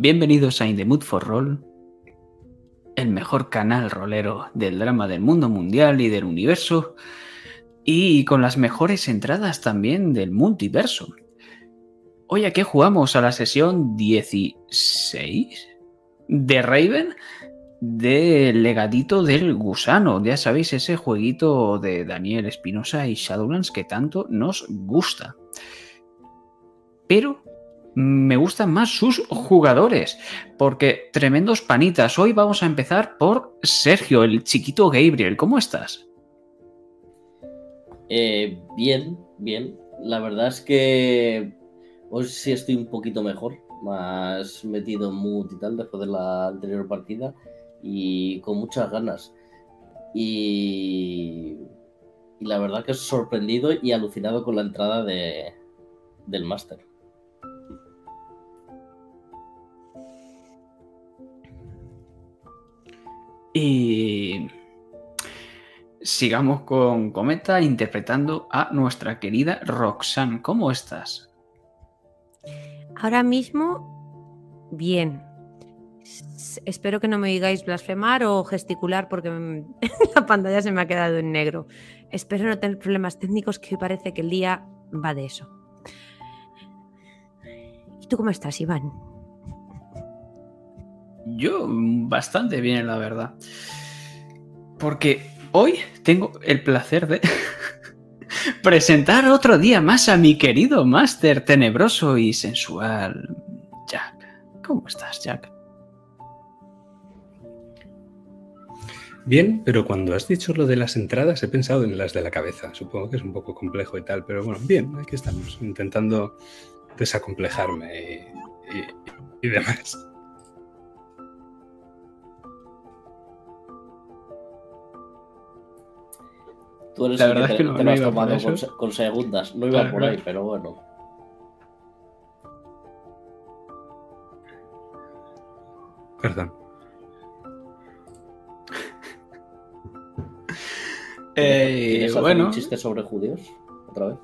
Bienvenidos a In the Mood for Roll, el mejor canal rolero del drama del mundo mundial y del universo, y con las mejores entradas también del multiverso. Hoy aquí jugamos a la sesión 16 de Raven de Legadito del Gusano. Ya sabéis, ese jueguito de Daniel Espinosa y Shadowlands que tanto nos gusta. Pero me gustan más sus jugadores, porque tremendos panitas. Hoy vamos a empezar por Sergio, el chiquito Gabriel. ¿Cómo estás? Eh, bien, bien. La verdad es que hoy sí estoy un poquito mejor, más metido en mood y tal después de la anterior partida y con muchas ganas. Y, la verdad que sorprendido y alucinado con la entrada de, del máster. Sigamos con Cometa interpretando a nuestra querida Roxanne. ¿Cómo estás? Ahora mismo, bien. Espero que no me digáis blasfemar o gesticular porque la pantalla se me ha quedado en negro. Espero no tener problemas técnicos que parece que el día va de eso. ¿Y tú cómo estás, Iván? Yo bastante bien, la verdad. Porque hoy tengo el placer de presentar otro día más a mi querido máster tenebroso y sensual, Jack. ¿Cómo estás, Jack? Bien, pero cuando has dicho lo de las entradas he pensado en las de la cabeza. Supongo que es un poco complejo y tal, pero bueno, bien, aquí estamos, intentando desacomplejarme y, y demás. Tú eres La el que verdad es te, que no- te no lo has tomado eso. con, se- con segundas. No iba Claro, por claro. ahí, pero bueno. Perdón. Eh, ¿Quieres hacer bueno, un chiste sobre judíos? ¿Otra vez?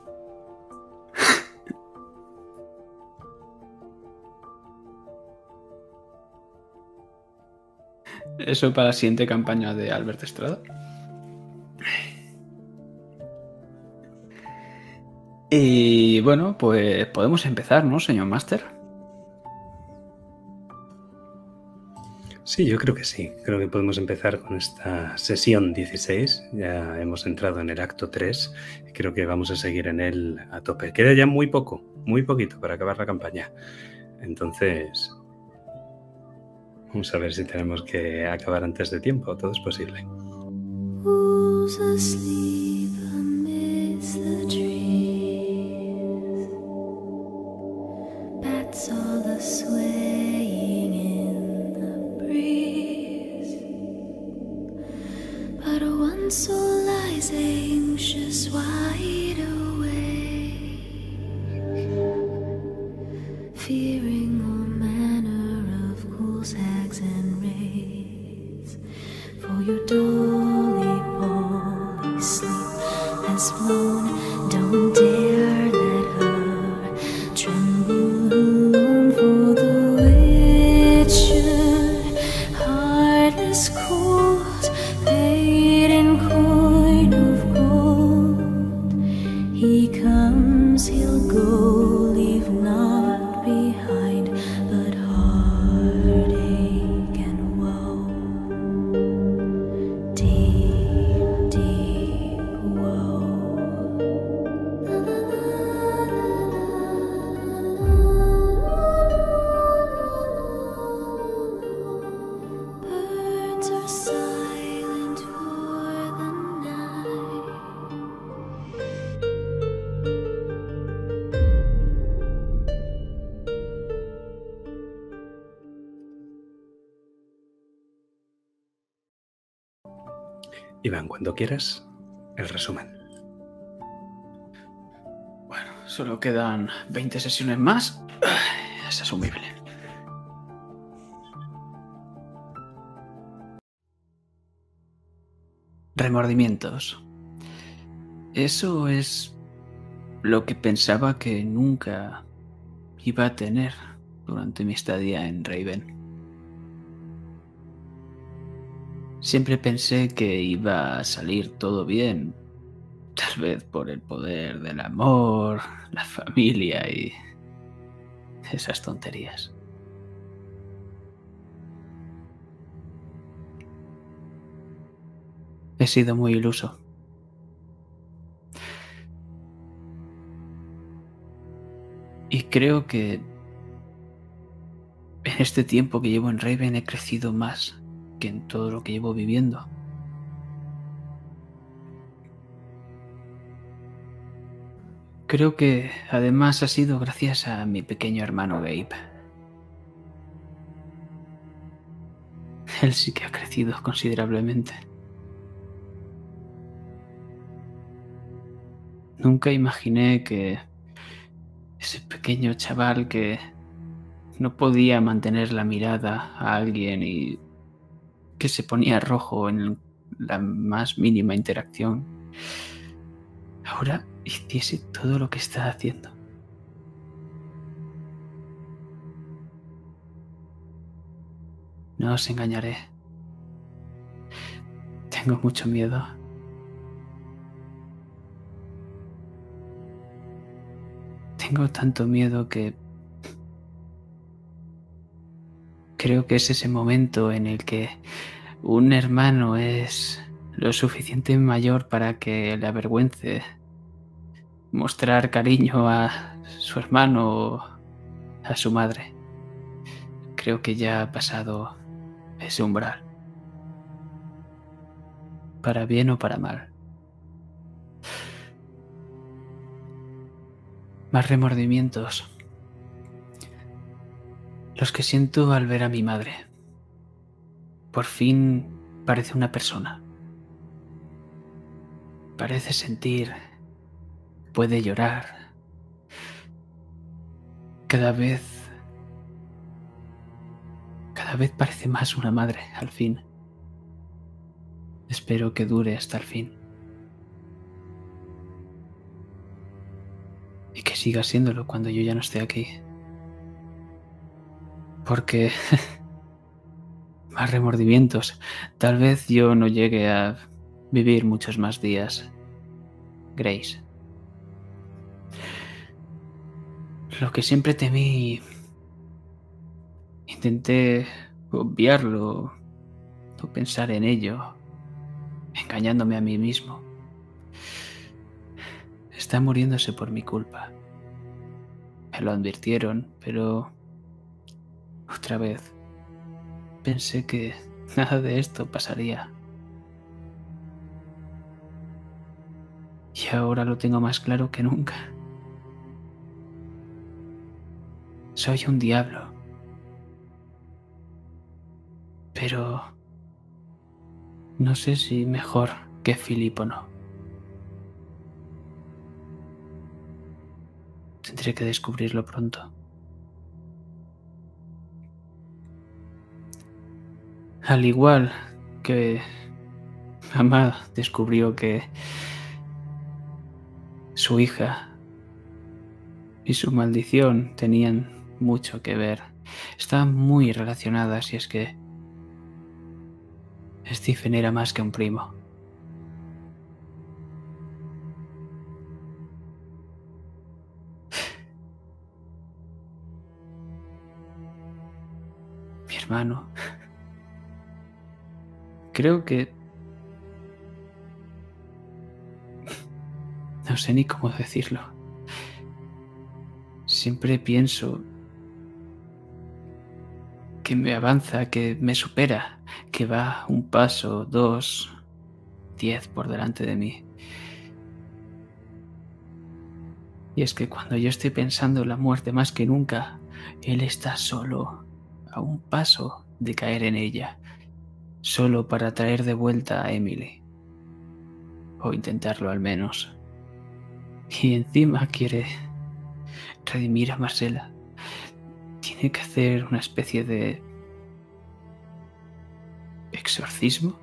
eso para la siguiente campaña de Albert Estrada. Y bueno, pues podemos empezar, ¿no, señor Máster? Sí, yo creo que sí. Creo que podemos empezar con esta sesión 16. Ya hemos entrado en el acto 3 y creo que vamos a seguir en él a tope. Queda ya muy poco, muy poquito para acabar la campaña. Entonces, vamos a ver si tenemos que acabar antes de tiempo. Todo es posible. All a swaying in the breeze. But one soul lies anxious, wide awake, Iván, cuando quieras, el resumen. Bueno, solo quedan 20 sesiones más. Es asumible. Remordimientos. Eso es lo que pensaba que nunca iba a tener. durante mi estadía en Raven. Siempre pensé que iba a salir todo bien, tal vez por el poder del amor, la familia y esas tonterías. He sido muy iluso. Y creo que en este tiempo que llevo en Raven he crecido más en todo lo que llevo viviendo. Creo que además ha sido gracias a mi pequeño hermano Gabe. Él sí que ha crecido considerablemente. Nunca imaginé que ese pequeño chaval que no podía mantener la mirada a alguien y que se ponía rojo en la más mínima interacción, ahora hiciese todo lo que está haciendo. No os engañaré. Tengo mucho miedo. Tengo tanto miedo que creo que es ese momento en el que un hermano es lo suficiente mayor para que le avergüence mostrar cariño a su hermano o a su madre. Creo que ya ha pasado ese umbral. Para bien o para mal. Más remordimientos. Los que siento al ver a mi madre. Por fin parece una persona. Parece sentir. Puede llorar. Cada vez... Cada vez parece más una madre, al fin. Espero que dure hasta el fin. Y que siga siéndolo cuando yo ya no esté aquí. Porque... más remordimientos. Tal vez yo no llegue a vivir muchos más días. Grace. Lo que siempre temí... Intenté obviarlo, no pensar en ello, engañándome a mí mismo. Está muriéndose por mi culpa. Me lo advirtieron, pero otra vez pensé que nada de esto pasaría. Y ahora lo tengo más claro que nunca. Soy un diablo. Pero no sé si mejor que Philip o no. Tendré que descubrirlo pronto. Al igual que mamá descubrió que su hija y su maldición tenían mucho que ver. Estaban muy relacionadas y es que Stephen era más que un primo. Mi hermano. Creo que... No sé ni cómo decirlo. Siempre pienso que me avanza, que me supera, que va un paso, dos, diez por delante de mí. Y es que cuando yo estoy pensando en la muerte más que nunca, él está solo, a un paso de caer en ella, solo para traer de vuelta a Emily. O intentarlo al menos. Y encima quiere redimir a Marcela. Tiene que hacer una especie de exorcismo.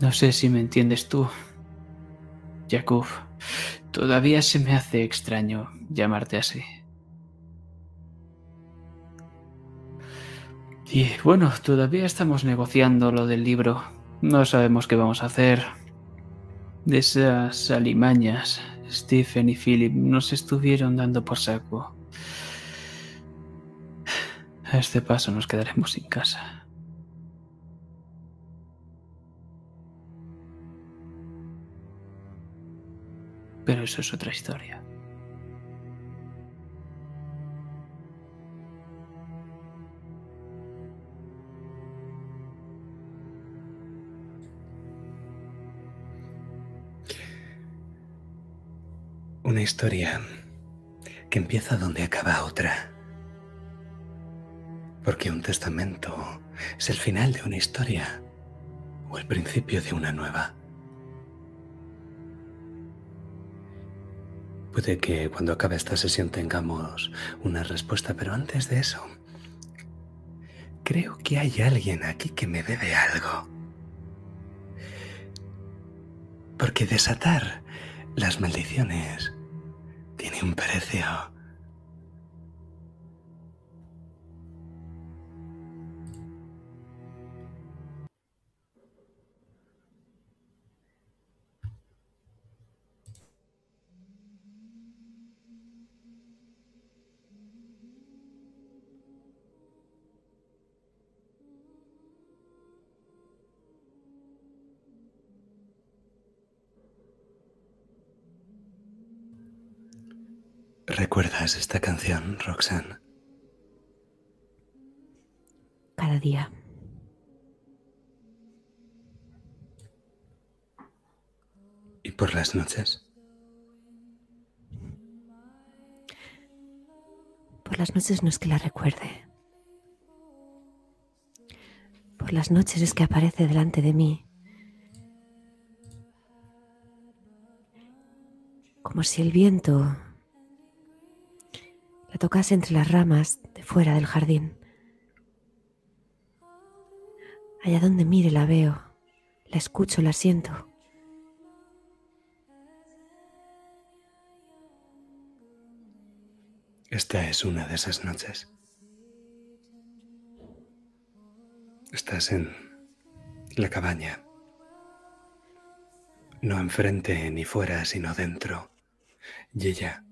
No sé si me entiendes tú, Jakub. Todavía se me hace extraño llamarte así. Y bueno, todavía estamos negociando lo del libro. No sabemos qué vamos a hacer. De esas alimañas, Stephen y Philip nos estuvieron dando por saco. A este paso nos quedaremos sin casa. Pero eso es otra historia. Una historia que empieza donde acaba otra. Porque un testamento es el final de una historia o el principio de una nueva. Puede que cuando acabe esta sesión tengamos una respuesta, pero antes de eso, creo que hay alguien aquí que me debe algo. Porque desatar las maldiciones tiene un precio. ¿Recuerdas esta canción, Roxanne? Cada día. ¿Y por las noches? Por las noches no es que la recuerde. Por las noches es que aparece delante de mí. Como si el viento tocase entre las ramas de fuera del jardín. Allá donde mire la veo, la escucho, la siento. Esta es una de esas noches. Estás en la cabaña. No enfrente ni fuera, sino dentro. Y ella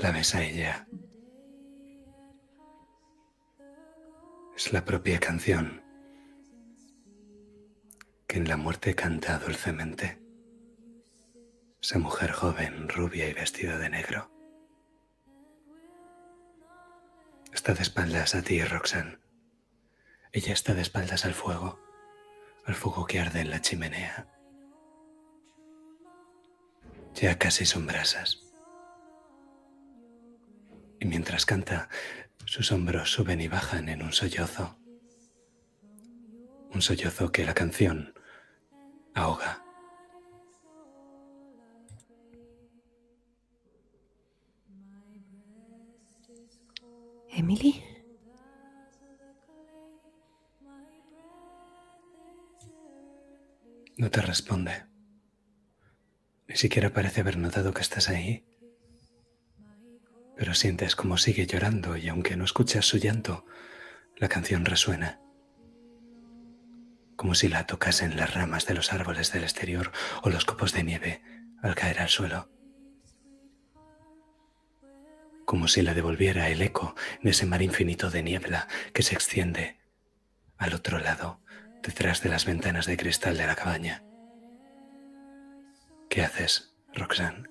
la ves a ella. Es la propia canción que en la muerte canta dulcemente. Esa mujer joven, rubia y vestida de negro. Está de espaldas a ti, Roxanne. Ella está de espaldas al fuego, al fuego que arde en la chimenea. Ya casi son brasas. Y mientras canta, sus hombros suben y bajan en un sollozo. Un sollozo que la canción ahoga. Emily. No te responde. Ni siquiera parece haber notado que estás ahí. Pero sientes como sigue llorando y aunque no escuchas su llanto, la canción resuena. Como si la tocasen las ramas de los árboles del exterior o los copos de nieve al caer al suelo. Como si la devolviera el eco de ese mar infinito de niebla que se extiende al otro lado, detrás de las ventanas de cristal de la cabaña. ¿Qué haces, Roxanne?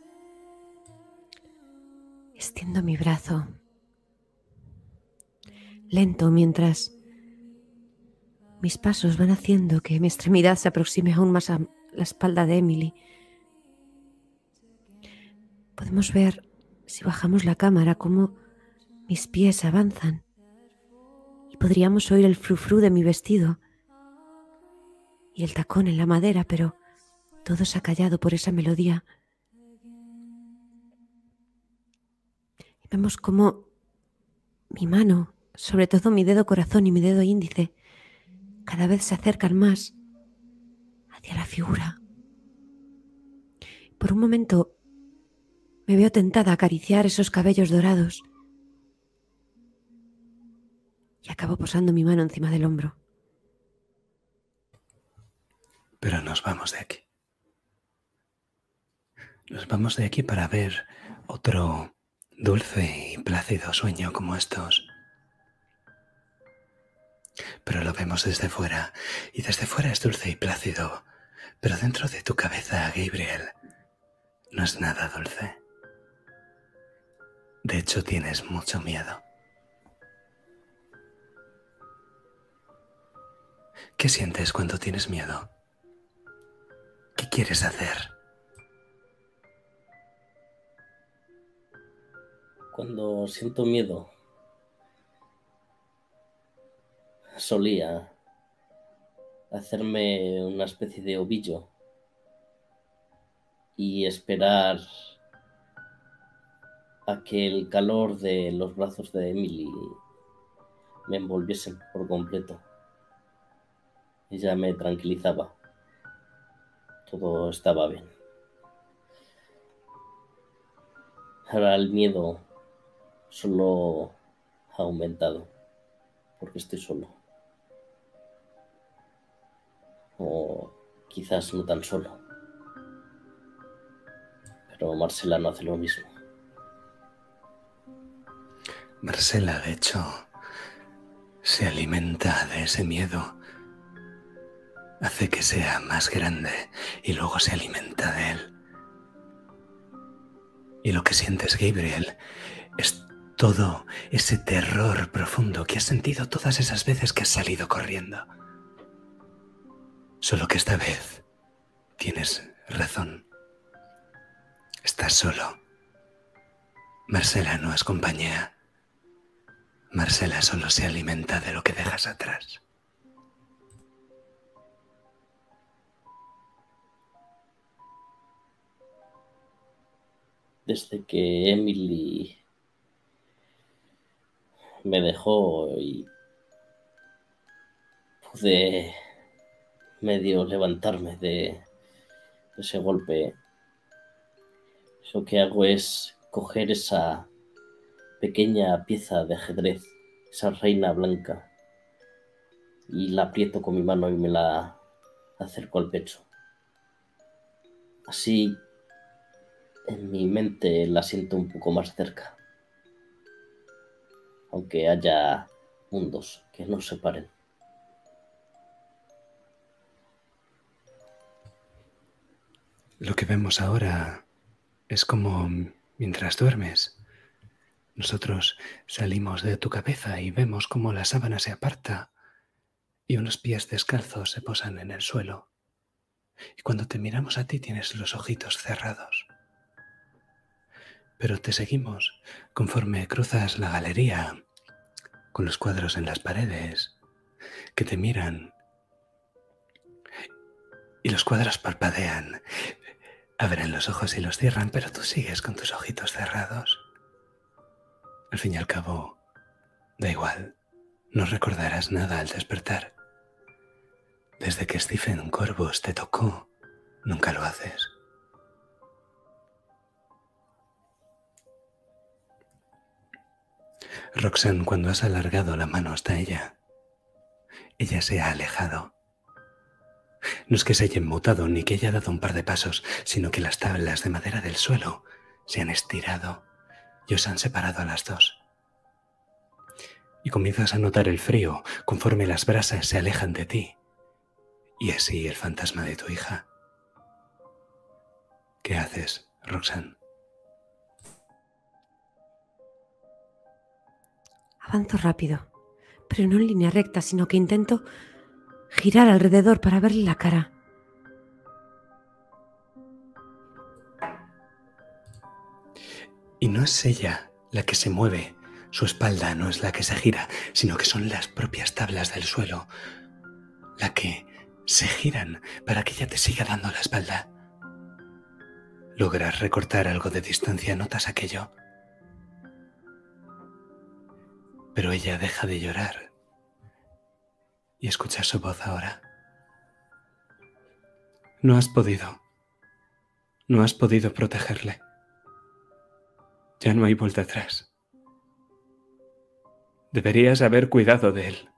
Extiendo mi brazo. Lento mientras mis pasos van haciendo que mi extremidad se aproxime aún más a la espalda de Emily. Podemos ver, si bajamos la cámara, cómo mis pies avanzan y podríamos oír el frufru de mi vestido y el tacón en la madera, pero todo se ha callado por esa melodía. Vemos cómo mi mano, sobre todo mi dedo corazón y mi dedo índice, cada vez se acercan más hacia la figura. Por un momento me veo tentada a acariciar esos cabellos dorados y acabo posando mi mano encima del hombro. Pero nos vamos de aquí. Nos vamos de aquí para ver otro dulce y plácido sueño como estos. Pero lo vemos desde fuera, y desde fuera es dulce y plácido, pero dentro de tu cabeza, Gabriel, no es nada dulce. De hecho, tienes mucho miedo. ¿Qué sientes cuando tienes miedo? ¿Qué quieres hacer? Cuando siento miedo, solía hacerme una especie de ovillo y esperar a que el calor de los brazos de Emily me envolviesen por completo. Ella me tranquilizaba. Todo estaba bien. Ahora el miedo solo ha aumentado porque estoy solo. O quizás no tan solo. Pero Marcela no hace lo mismo. Marcela, de hecho, se alimenta de ese miedo. Hace que sea más grande y luego se alimenta de él. Y lo que sientes, Gabriel, es todo ese terror profundo que has sentido todas esas veces que has salido corriendo. Solo que esta vez tienes razón. Estás solo. Marcela no es compañía. Marcela solo se alimenta de lo que dejas atrás. Desde que Emily me dejó y pude medio levantarme de ese golpe, lo que hago es coger esa pequeña pieza de ajedrez, esa reina blanca, y la aprieto con mi mano y me la acerco al pecho. Así en mi mente la siento un poco más cerca, aunque haya mundos que nos separen. Lo que vemos ahora es como mientras duermes. Nosotros salimos de tu cabeza y vemos cómo la sábana se aparta y unos pies descalzos se posan en el suelo. Y cuando te miramos a ti tienes los ojitos cerrados. Pero te seguimos conforme cruzas la galería con los cuadros en las paredes que te miran. Y los cuadros parpadean, abren los ojos y los cierran, pero tú sigues con tus ojitos cerrados. Al fin y al cabo, da igual, no recordarás nada al despertar. Desde que Stephen Corvus te tocó, nunca lo haces. Roxanne, cuando has alargado la mano hasta ella, ella se ha alejado. No es que se haya inmutado ni que haya dado un par de pasos, sino que las tablas de madera del suelo se han estirado y os han separado a las dos. Y comienzas a notar el frío conforme las brasas se alejan de ti. Y así el fantasma de tu hija. ¿Qué haces, Roxanne? Avanzo rápido, pero no en línea recta, sino que intento girar alrededor para verle la cara. Y no es ella la que se mueve, su espalda no es la que se gira, sino que son las propias tablas del suelo la que se giran para que ella te siga dando la espalda. Logras recortar algo de distancia, notas aquello. Pero ella deja de llorar y escuchas su voz ahora. No has podido. No has podido protegerle. Ya no hay vuelta atrás. Deberías haber cuidado de él.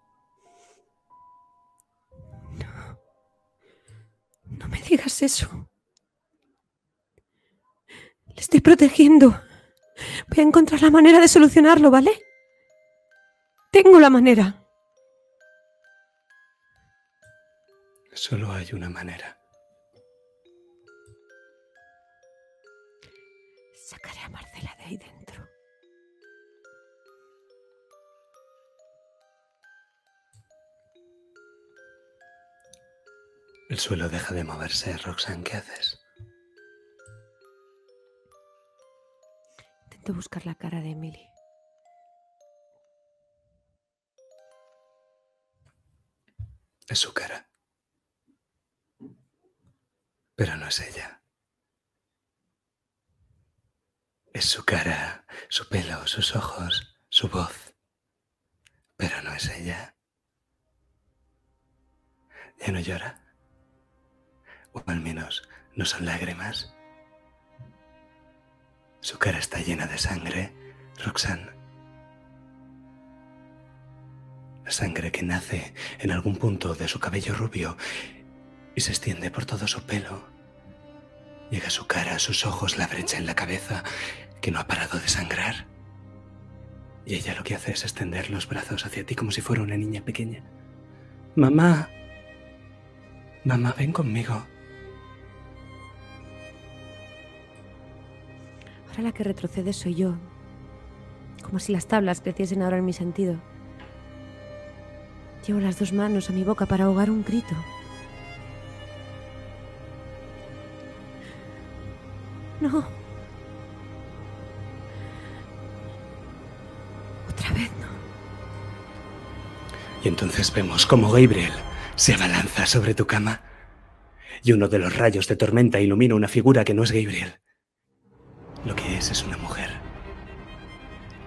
No me digas eso. Le estoy protegiendo. Voy a encontrar la manera de solucionarlo, ¿vale? Tengo la manera. Solo hay una manera. Sacaré a Marcela de ahí dentro. El suelo deja de moverse. Roxanne, ¿qué haces? Intento buscar la cara de Emily. Es su cara. Pero no es ella. Es su cara, su pelo, sus ojos, su voz. Pero no es ella. Ya no llora. O al menos no son lágrimas. Su cara está llena de sangre, Roxanne. Sangre que nace en algún punto de su cabello rubio y se extiende por todo su pelo. Llega a su cara, a sus ojos, la brecha en la cabeza que no ha parado de sangrar. Y ella lo que hace es extender los brazos hacia ti como si fuera una niña pequeña. Mamá. Mamá, ven conmigo. Ahora la que retrocede soy yo. Como si las tablas creciesen ahora en mi sentido. Llevo las dos manos a mi boca para ahogar un grito. No. Otra vez no. Y entonces vemos cómo Gabriel se abalanza sobre tu cama y uno de los rayos de tormenta ilumina una figura que no es Gabriel. Lo que es es una mujer.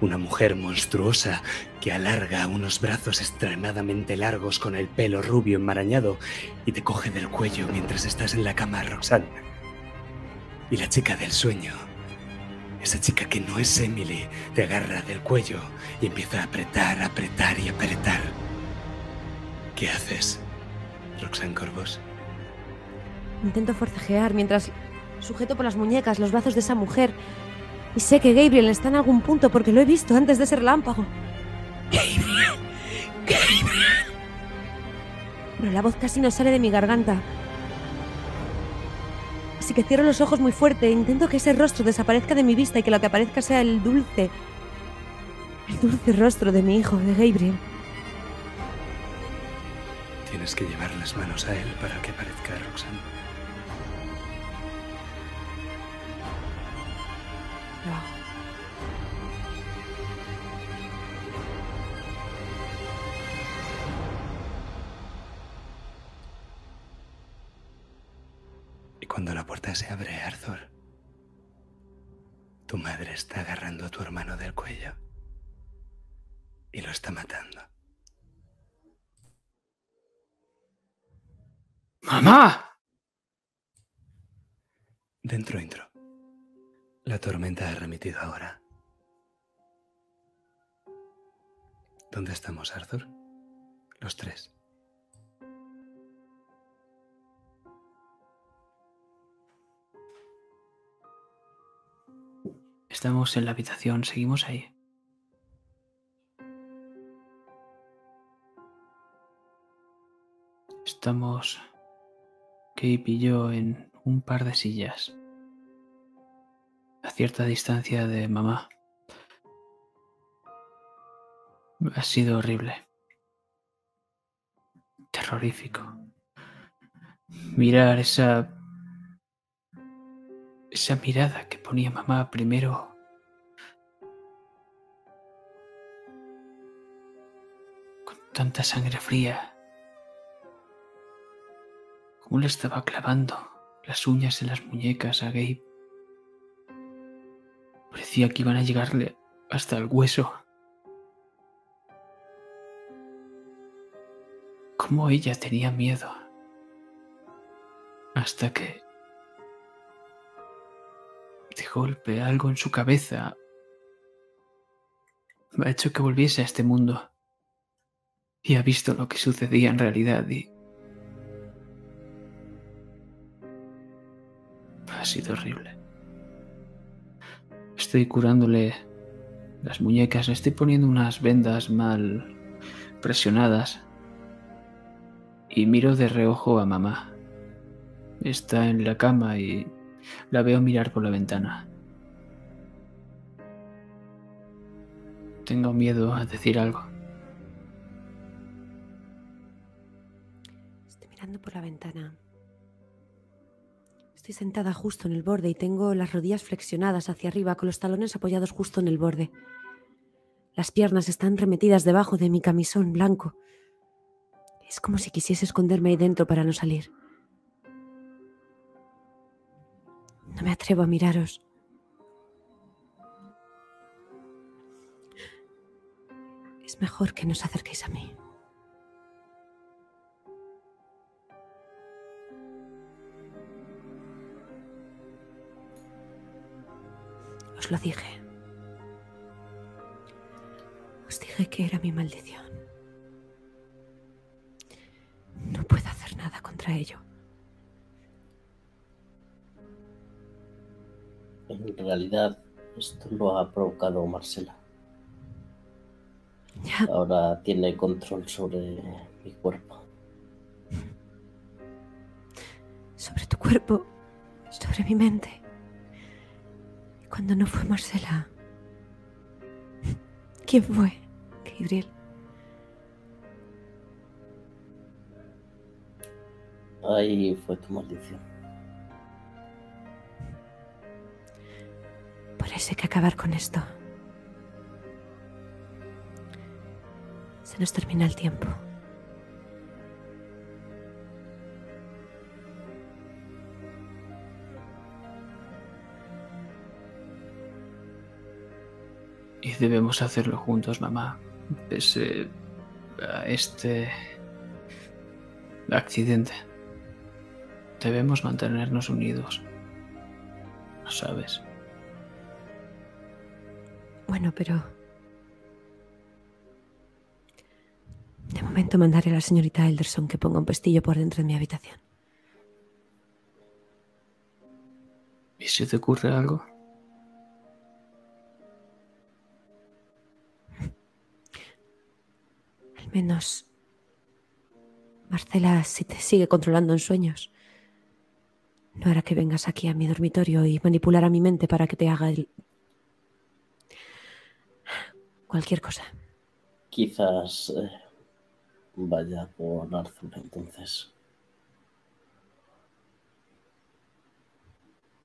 Una mujer monstruosa que alarga unos brazos extremadamente largos con el pelo rubio enmarañado y te coge del cuello mientras estás en la cama, Roxanne. Y la chica del sueño, esa chica que no es Emily, te agarra del cuello y empieza a apretar, apretar y apretar. ¿Qué haces, Roxanne Corvos? Intento forcejear mientras sujeto por las muñecas los brazos de esa mujer. Y sé que Gabriel está en algún punto porque lo he visto antes de ese relámpago. ¡Gabriel! ¡Gabriel! Pero la voz casi no sale de mi garganta. Así que cierro los ojos muy fuerte e intento que ese rostro desaparezca de mi vista y que lo que aparezca sea el dulce. El dulce rostro de mi hijo, de Gabriel. Tienes que llevar las manos a él para que aparezca Roxanne. Y cuando la puerta se abre, Arthur, tu madre está agarrando a tu hermano del cuello y lo está matando. ¡Mamá! Dentro intro. La tormenta ha remitido ahora. ¿Dónde estamos, Arthur? Los tres. Estamos en la habitación, seguimos ahí. Estamos Cape y yo en un par de sillas, a cierta distancia de mamá. Ha sido horrible, terrorífico. Mirar esa esa mirada que ponía mamá primero tanta sangre fría, cómo le estaba clavando las uñas en las muñecas a Gabe. Parecía que iban a llegarle hasta el hueso. Cómo ella tenía miedo. Hasta que De golpe, algo en su cabeza me ha hecho que volviese a este mundo. Y ha visto lo que sucedía en realidad y... Ha sido horrible. Estoy curándole las muñecas, le estoy poniendo unas vendas mal presionadas. Y miro de reojo a mamá. Está en la cama y la veo mirar por la ventana. Tengo miedo a decir algo. Por la ventana. Estoy sentada justo en el borde y tengo las rodillas flexionadas hacia arriba con los talones apoyados justo en el borde. Las piernas están remetidas debajo de mi camisón blanco. Es como si quisiese esconderme ahí dentro para no salir. No me atrevo a miraros. Es mejor que no os acerquéis a mí. Os lo dije. Os dije que era mi maldición. No puedo hacer nada contra ello. En realidad, esto lo ha provocado Marcela. Ya, Ahora tiene control sobre mi cuerpo. sobre tu cuerpo, sobre mi mente. Cuando no fue Marcela, ¿quién fue? Gabriel. Ahí fue tu maldición. Por eso hay que acabar con esto. Se nos termina el tiempo. Debemos hacerlo juntos, mamá. Pese a este accidente. Debemos mantenernos unidos. ¿Lo sabes? Bueno, pero... De momento mandaré a la señorita Elderson que ponga un pestillo por dentro de mi habitación. ¿Y si te ocurre algo? Menos... Marcela, si te sigue controlando en sueños, no hará que vengas aquí a mi dormitorio y manipular a mi mente para que te haga el... cualquier cosa. Quizás eh, vaya por Arthur entonces.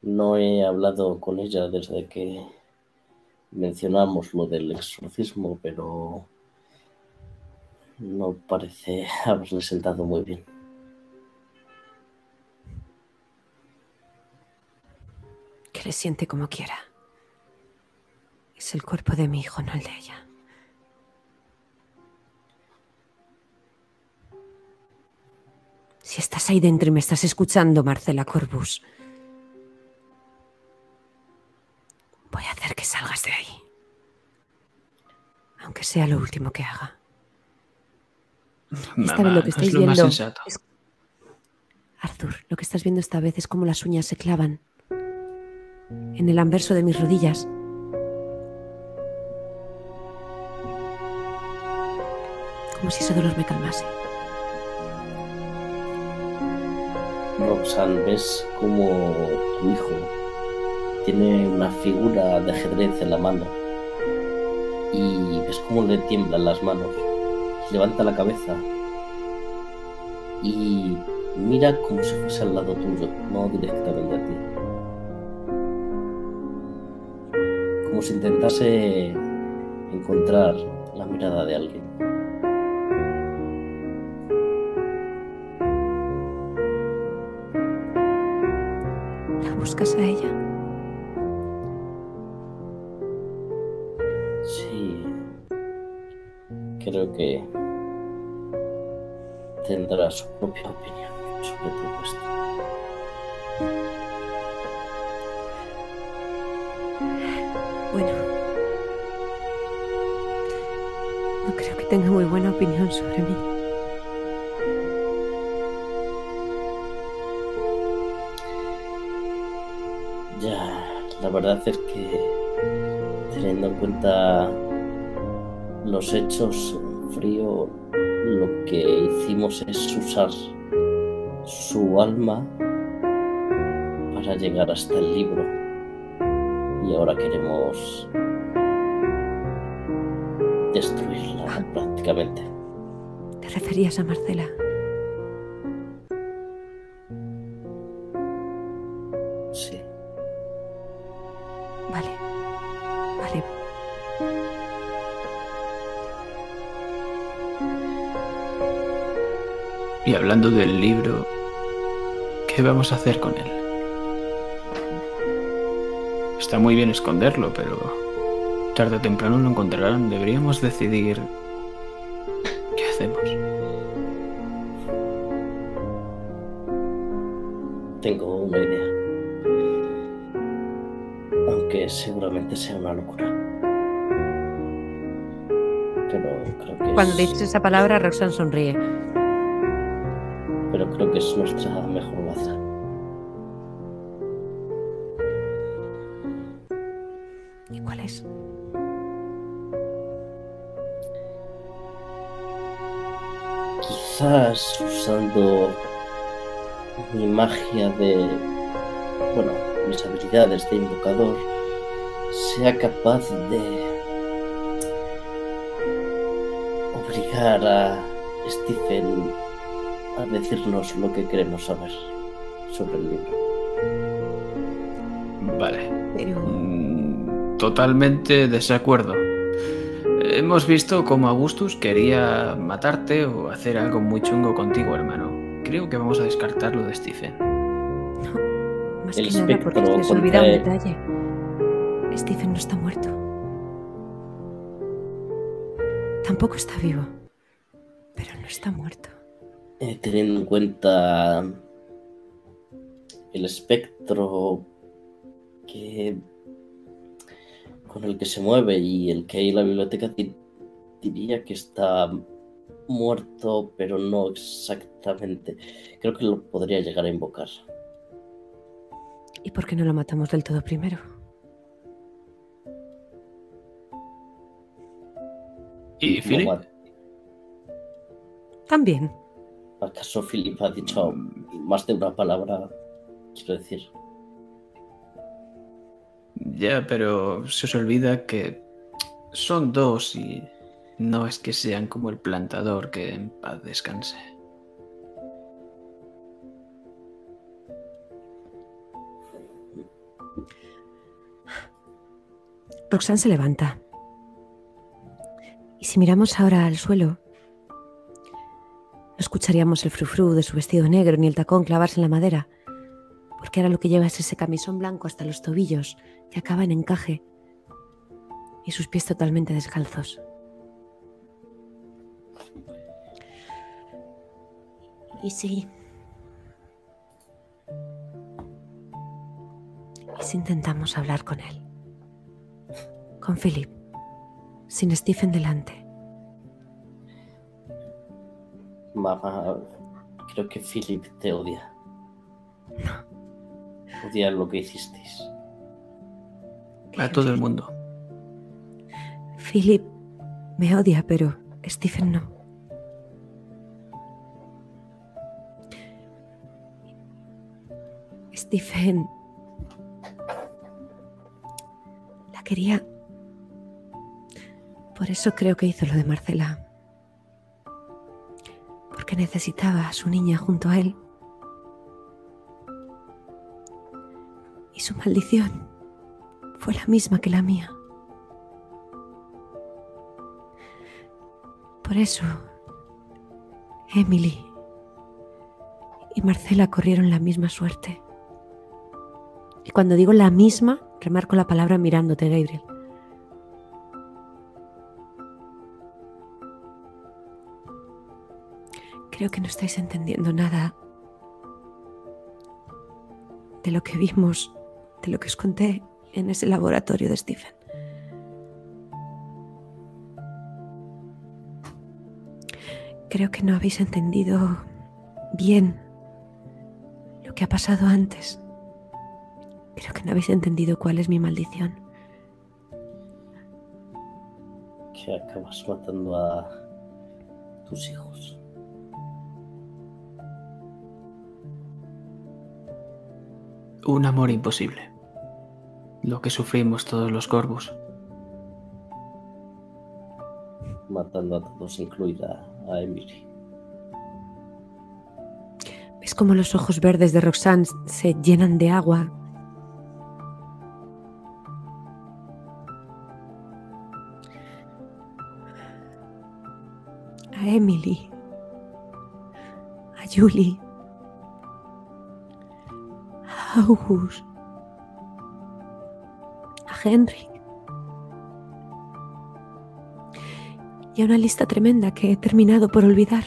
No he hablado con ella desde que mencionamos lo del exorcismo, pero no parece haberle sentado muy bien. Que le siente como quiera. Es el cuerpo de mi hijo, no el de ella. Si estás ahí dentro y me estás escuchando, Marcela Corbus, voy a hacer que salgas de ahí. Aunque sea lo último que haga. Esta vez lo que no estáis es lo más viendo es- Arthur, lo que estás viendo esta vez es como las uñas se clavan en el anverso de mis rodillas. Como si ese dolor me calmase. Roxanne, ves como tu hijo tiene una figura de ajedrez en la mano y ves cómo le tiemblan las manos. Levanta la cabeza y mira como si fuese al lado tuyo, no directamente a ti. Como si intentase encontrar la mirada de alguien. ¿La buscas a ella? Sí, creo que tendrá su propia opinión sobre todo esto. Bueno. No creo que tenga muy buena opinión sobre mí. Ya, la verdad es que teniendo en cuenta los hechos frío, lo que hicimos es usar su alma para llegar hasta el libro. Y ahora queremos destruirla prácticamente. ¿Te referías a Marcela? Hablando del libro, ¿qué vamos a hacer con él? Está muy bien esconderlo, pero tarde o temprano lo encontrarán. Deberíamos decidir qué hacemos. Tengo una idea. Aunque seguramente sea una locura. Pero creo que Cuando es, dices esa palabra, Roxanne sonríe. Creo que es nuestra mejor baza. ¿Y cuál es? Quizás usando mi magia de, bueno, mis habilidades de invocador, sea capaz de obligar a Stephen a decirnos lo que queremos saber sobre el libro. Vale. Pero. Mm, Totalmente desacuerdo. Hemos visto cómo Augustus quería matarte o hacer algo muy chungo contigo, hermano. Creo que vamos a descartar lo de Stephen. Más El que nada porque se les olvida un detalle. Stephen no está muerto. Tampoco está vivo. Pero no está muerto. Eh, teniendo en cuenta el espectro que con el que se mueve y el que hay en la biblioteca di- diría que está muerto pero no exactamente creo que lo podría llegar a invocar ¿Y por qué no lo matamos del todo primero? ¿Y Philip? También. ¿Acaso Philip ha dicho más de una palabra quiero decir Ya, pero se os olvida que son dos y no es que sean como el plantador que en paz descanse. Roxanne se levanta. Y si miramos ahora al suelo, no escucharíamos el frufru de su vestido negro ni el tacón clavarse en la madera, porque ahora lo que lleva es ese camisón blanco hasta los tobillos que acaba en encaje y sus pies totalmente descalzos. Y sí. Y si intentamos hablar con él con Philip, sin Stephen delante. Mamá creo que Philip te odia odia lo que hicisteis A todo el mundo. Philip me odia, pero Stephen no. Stephen la quería. Por eso creo que hizo lo de Marcela. Porque necesitaba a su niña junto a él. Y su maldición fue la misma que la mía. Por eso, Emily y Marcela corrieron la misma suerte. Y cuando digo la misma, remarco la palabra mirándote, Gabriel. Creo que no estáis entendiendo nada de lo que vimos, de lo que os conté en ese laboratorio de Stephen. Creo que no habéis entendido bien lo que ha pasado antes. Creo que no habéis entendido cuál es mi maldición. Que acabas matando a tus hijos. Un amor imposible. Lo que sufrimos todos los corvos. Matando a todos, incluida a Emily. ¿Ves cómo los ojos verdes de Roxanne se llenan de agua? A Emily. A Julie. A August. A Henry. Y a una lista tremenda que he terminado por olvidar.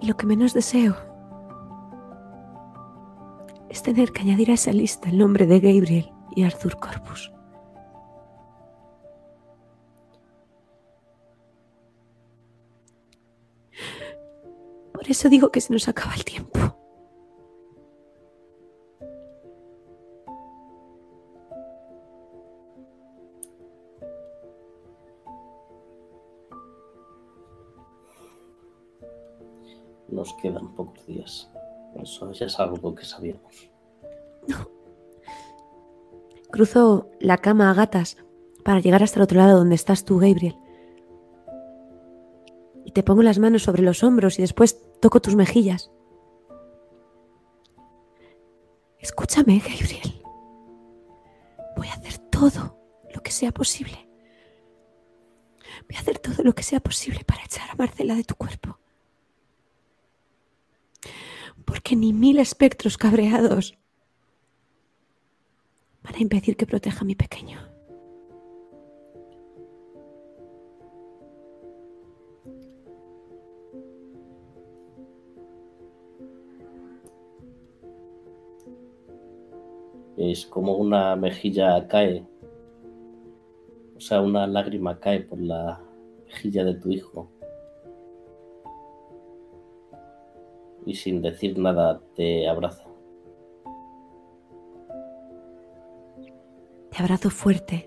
Y lo que menos deseo es tener que añadir a esa lista el nombre de Gabriel y Arthur Corpus. Por eso digo que se nos acaba el tiempo. Nos quedan pocos días. Eso ya es algo que sabíamos. Cruzo la cama a gatas para llegar hasta el otro lado donde estás tú, Gabriel. Y te pongo las manos sobre los hombros y después toco tus mejillas. Escúchame, Gabriel. Voy a hacer todo lo que sea posible. Voy a hacer todo lo que sea posible para echar a Marcela de tu cuerpo. Porque ni mil espectros cabreados van a impedir que proteja a mi pequeño. Es como una mejilla cae. O sea, una lágrima cae por la mejilla de tu hijo. Y sin decir nada te abraza. Te abrazo fuerte.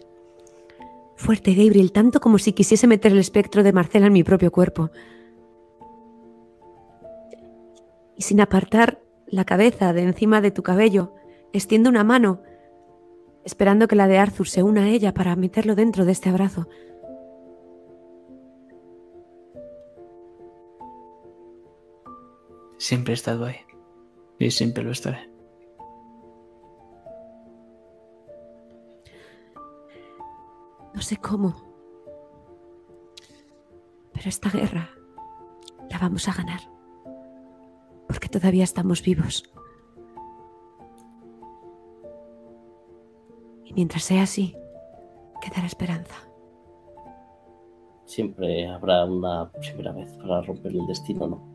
Fuerte, Gabriel, tanto como si quisiese meter el espectro de Marcela en mi propio cuerpo. Y sin apartar la cabeza de encima de tu cabello, extiendo una mano, esperando que la de Arthur se una a ella para meterlo dentro de este abrazo. Siempre he estado ahí. Y siempre lo estaré. No sé cómo, pero esta guerra la vamos a ganar, porque todavía estamos vivos. Mientras sea así, quedará esperanza. Siempre habrá una primera vez para romper el destino, ¿no?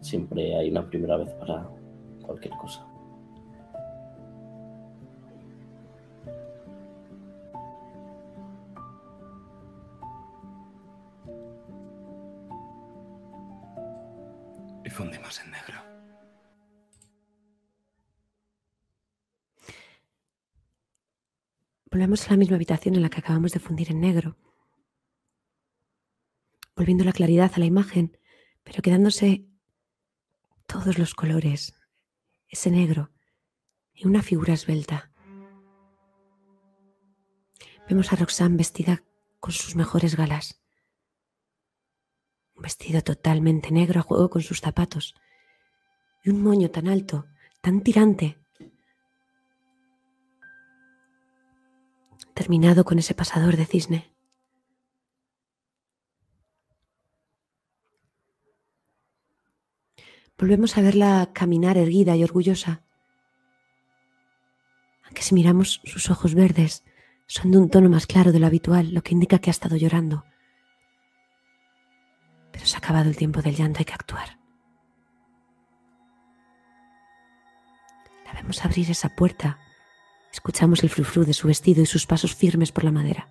Siempre hay una primera vez para cualquier cosa. Volvemos a la misma habitación en la que acabamos de fundir en negro, volviendo la claridad a la imagen, pero quedándose todos los colores, ese negro y una figura esbelta. Vemos a Roxanne vestida con sus mejores galas. Un vestido totalmente negro a juego con sus zapatos y un moño tan alto, tan tirante, terminado con ese pasador de cisne. Volvemos a verla caminar erguida y orgullosa. Aunque si miramos sus ojos verdes, son de un tono más claro de lo habitual, lo que indica que ha estado llorando. Pero se ha acabado el tiempo del llanto, hay que actuar. La vemos abrir esa puerta Escuchamos el frufru de su vestido y sus pasos firmes por la madera.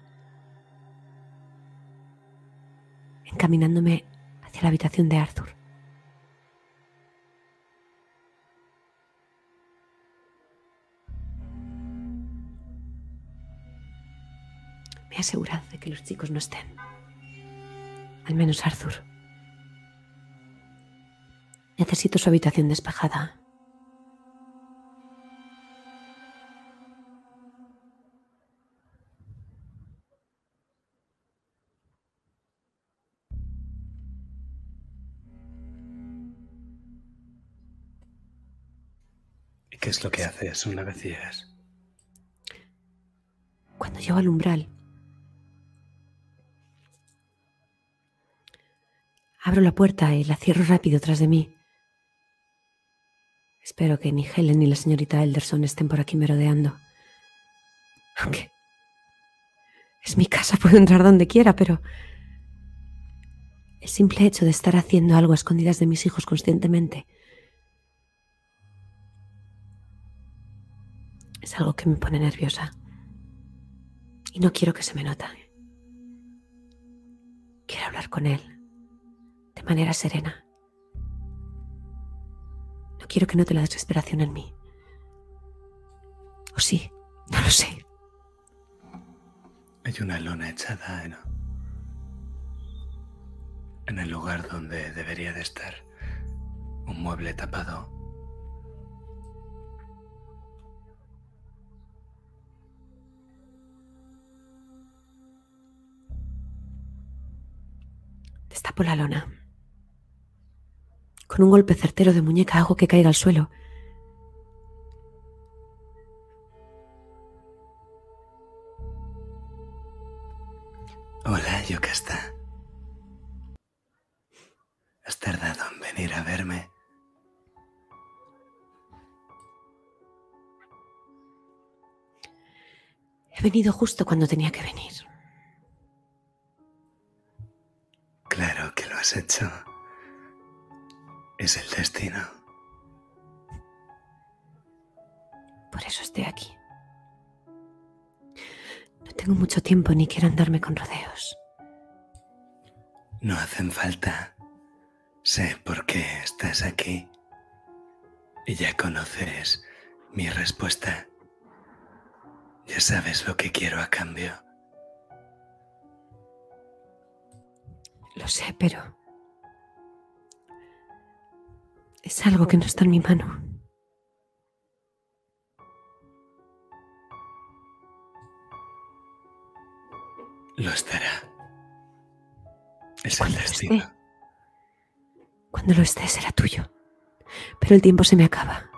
Encaminándome hacia la habitación de Arthur. Me he asegurado de que los chicos no estén. Al menos Arthur. Necesito su habitación despejada. Es lo que haces una vez llegas? Cuando llego al umbral, abro la puerta y la cierro rápido tras de mí. Espero que ni Helen ni la señorita Elderson estén por aquí merodeando. Aunque es mi casa, puedo entrar donde quiera, pero el simple hecho de estar haciendo algo a escondidas de mis hijos conscientemente es algo que me pone nerviosa. Y no quiero que se me nota. Quiero hablar con él de manera serena. No quiero que note la desesperación en mí. O sí, no lo sé. Hay una lona echada en, en el lugar donde debería de estar. Un mueble tapado. Destapo la lona. Con un golpe certero de muñeca hago que caiga al suelo. Hola, Yocasta. Has tardado en venir a verme. He venido justo cuando tenía que venir. Claro que lo has hecho. Es el destino. Por eso estoy aquí. No tengo mucho tiempo ni quiero andarme con rodeos. No hacen falta. Sé por qué estás aquí. Y ya conoces mi respuesta. Ya sabes lo que quiero a cambio. Lo sé, pero... Es algo que no está en mi mano. Lo estará. Es el destino. esté. Cuando lo esté será tuyo. Pero el tiempo se me acaba.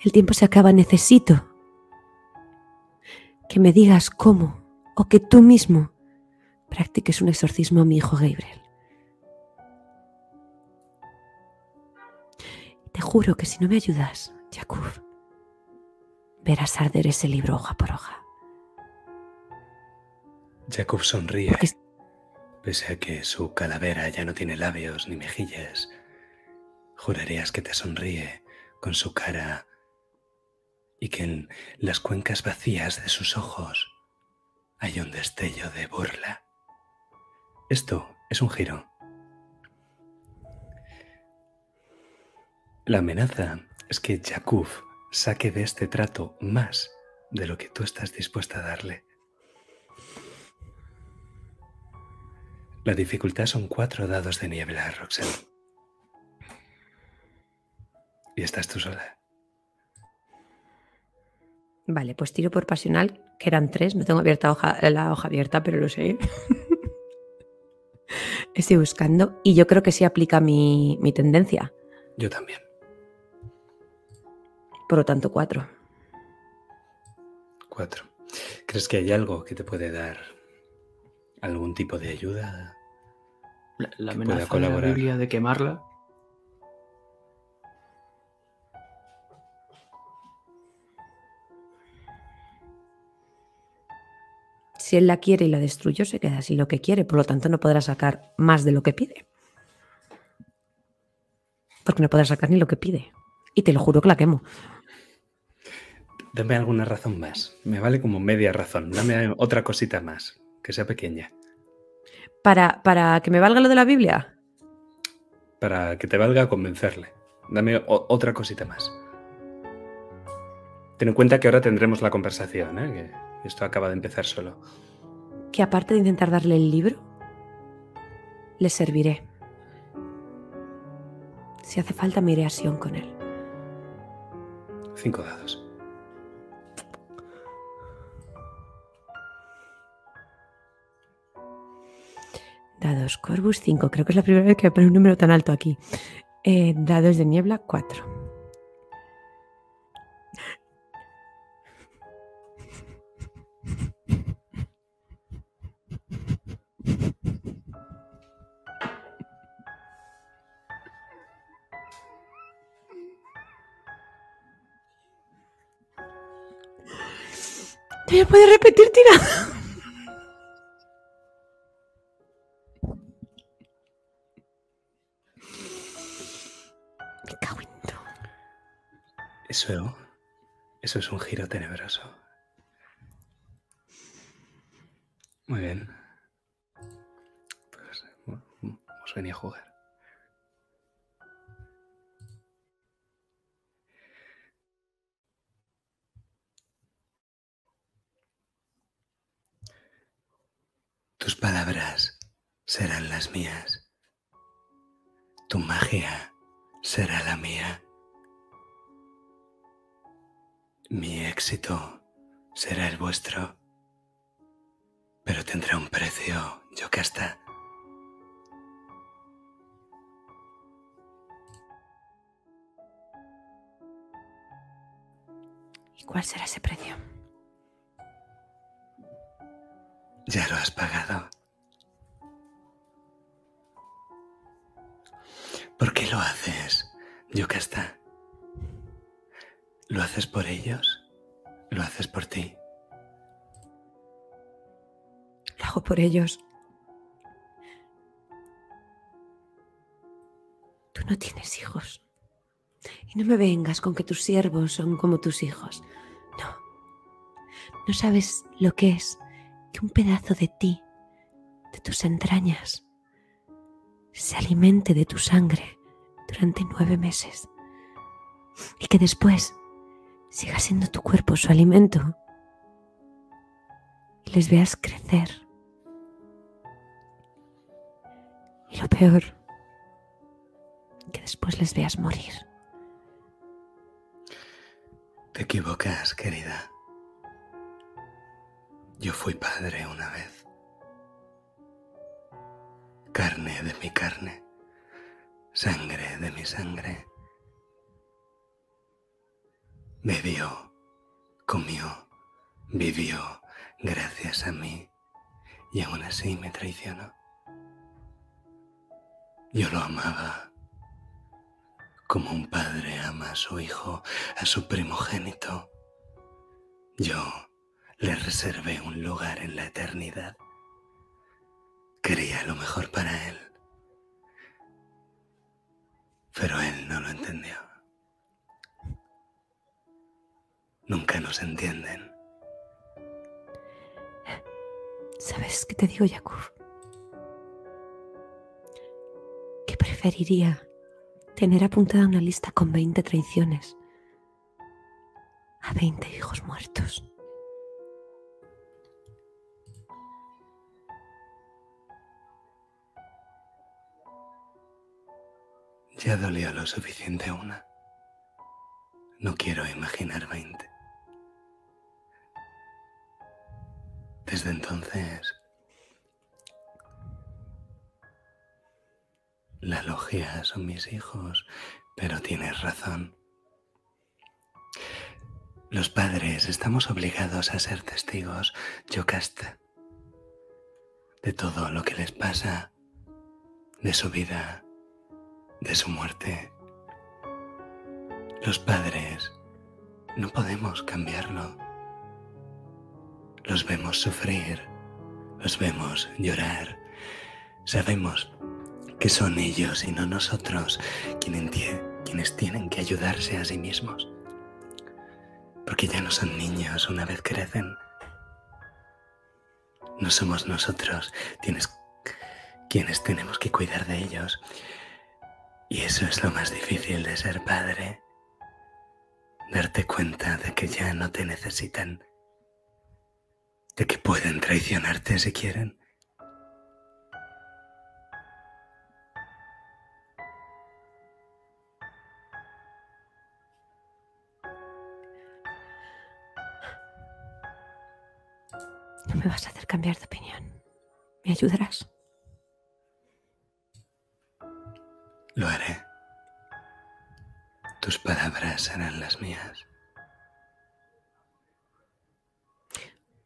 El tiempo se acaba. Necesito que me digas cómo o que tú mismo practiques un exorcismo a mi hijo Gabriel. Te juro que si no me ayudas, Jakub, verás arder ese libro hoja por hoja. Jacob sonríe, Porque pese a que su calavera ya no tiene labios ni mejillas. Jurarías que te sonríe con su cara y que en las cuencas vacías de sus ojos hay un destello de burla. Esto es un giro. La amenaza es que Jakub saque de este trato más de lo que tú estás dispuesta a darle. La dificultad son cuatro dados de niebla, Roxanne. Y estás tú sola. Vale, pues tiro por pasional, que eran tres. No tengo abierta la hoja abierta, pero lo sé. Estoy buscando y yo creo que sí aplica mi, mi tendencia. Yo también. Por lo tanto, cuatro. Cuatro. ¿Crees que hay algo que te puede dar algún tipo de ayuda? La, la amenaza de la. Biblia de quemarla. Si él la quiere y la destruyo, se queda sin lo que quiere. Por lo tanto, no podrá sacar más de lo que pide. Porque no podrá sacar ni lo que pide. Y te lo juro que la quemo. Dame alguna razón más. Me vale como media razón. Dame otra cosita más, que sea pequeña. Para, para que me valga lo de la Biblia. Para que te valga convencerle. Dame otra cosita más. Ten en cuenta que ahora tendremos la conversación, ¿eh? que esto acaba de empezar solo. Que aparte de intentar darle el libro, le serviré. Si hace falta, me iré a Sion con él. Cinco dados. Dados Corvus 5. Creo que es la primera vez que me pone un número tan alto aquí. Eh, dados de niebla 4. ¿Me puede repetir, tira? Me cago en todo. Eso, eso es un giro tenebroso. Muy bien. Pues bueno, hemos venido a jugar. Tus palabras serán las mías. Tu magia será la mía. Mi éxito será el vuestro, pero tendrá un precio, Yocasta. ¿Y cuál será ese precio? Ya lo has pagado. ¿Por qué lo haces, Yocasta? ¿Lo haces por ellos? ¿Lo haces por ti? Lo hago por ellos. Tú no tienes hijos. Y no me vengas con que tus siervos son como tus hijos. No. No sabes lo que es que un pedazo de ti, de tus entrañas, se alimente de tu sangre durante nueve meses. Y que después siga siendo tu cuerpo su alimento. Y les veas crecer. Y lo peor, que después les veas morir. Te equivocas, querida. Yo fui padre una vez. Carne de mi carne. Sangre de mi sangre. Bebió, comió, vivió gracias a mí y aún así me traicionó. Yo lo amaba como un padre ama a su hijo, a su primogénito. Yo le reservé un lugar en la eternidad. Quería lo mejor para él. Pero él no lo entendió. Nunca nos entienden. ¿Sabes qué te digo, Yakub? Que preferiría tener apuntada una lista con 20 traiciones a 20 hijos muertos. Ya dolió lo suficiente una. No quiero imaginar veinte. Desde entonces, la logia son mis hijos, pero tienes razón. Los padres estamos obligados a ser testigos, Yocasta, de todo lo que les pasa, de su vida, de su muerte. Los padres no podemos cambiarlo. Los vemos sufrir, los vemos llorar. Sabemos que son ellos y no nosotros quienes, tie- quienes tienen que ayudarse a sí mismos. Porque ya no son niños una vez crecen. No somos nosotros quienes tenemos que cuidar de ellos. Y eso es lo más difícil de ser padre. Darte cuenta de que ya no te necesitan. De que pueden traicionarte si quieren. No me vas a hacer cambiar de opinión. ¿Me ayudarás? Lo haré. Tus palabras serán las mías.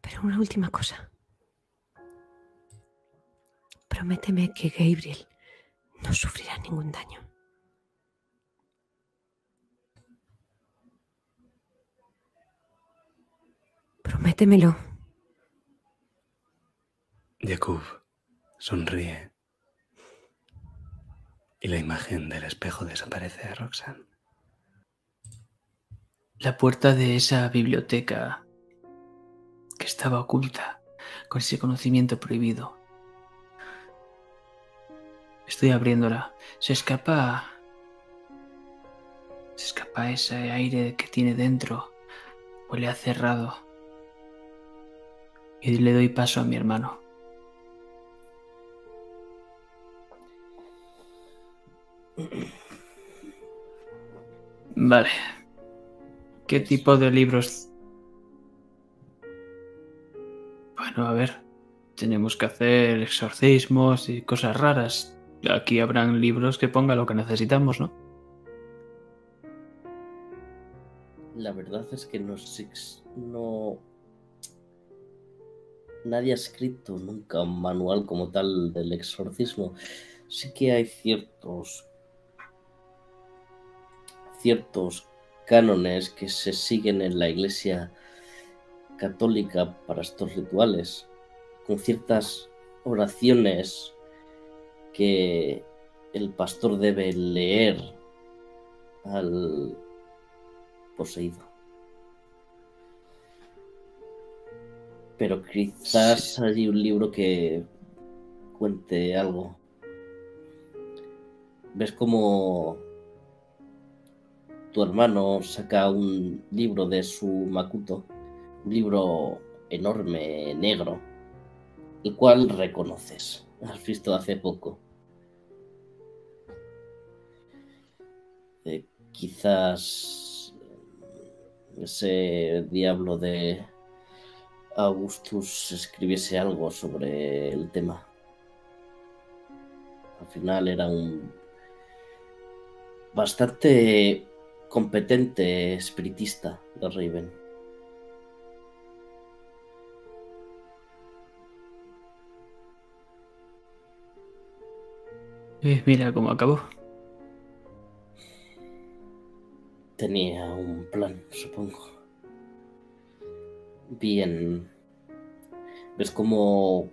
Pero una última cosa. Prométeme que Gabriel no sufrirá ningún daño. Prométemelo. Jakub sonríe. Y la imagen del espejo desaparece de Roxanne. La puerta de esa biblioteca que estaba oculta con ese conocimiento prohibido. Estoy abriéndola. Se escapa. Se escapa ese aire que tiene dentro. Huele a cerrado. Y le doy paso a mi hermano. Vale. ¿Qué tipo de libros? Bueno, a ver. Tenemos que hacer exorcismos y cosas raras. Aquí habrán libros que ponga lo que necesitamos, ¿no? La verdad es que no no. Nadie ha escrito nunca un manual como tal del exorcismo. Sí que hay ciertos. Ciertos cánones que se siguen en la iglesia católica para estos rituales, con ciertas oraciones que el pastor debe leer al poseído. Pero quizás hay un libro que cuente algo. ¿Ves cómo tu hermano saca un libro de su Makuto? Un libro enorme, negro, el cual reconoces. Has visto hace poco. Eh, quizás ese diablo de Augustus escribiese algo sobre el tema. Al final era un bastante competente espiritista de Raven. Eh, mira cómo acabó. Tenía un plan, supongo. Bien. ¿Ves cómo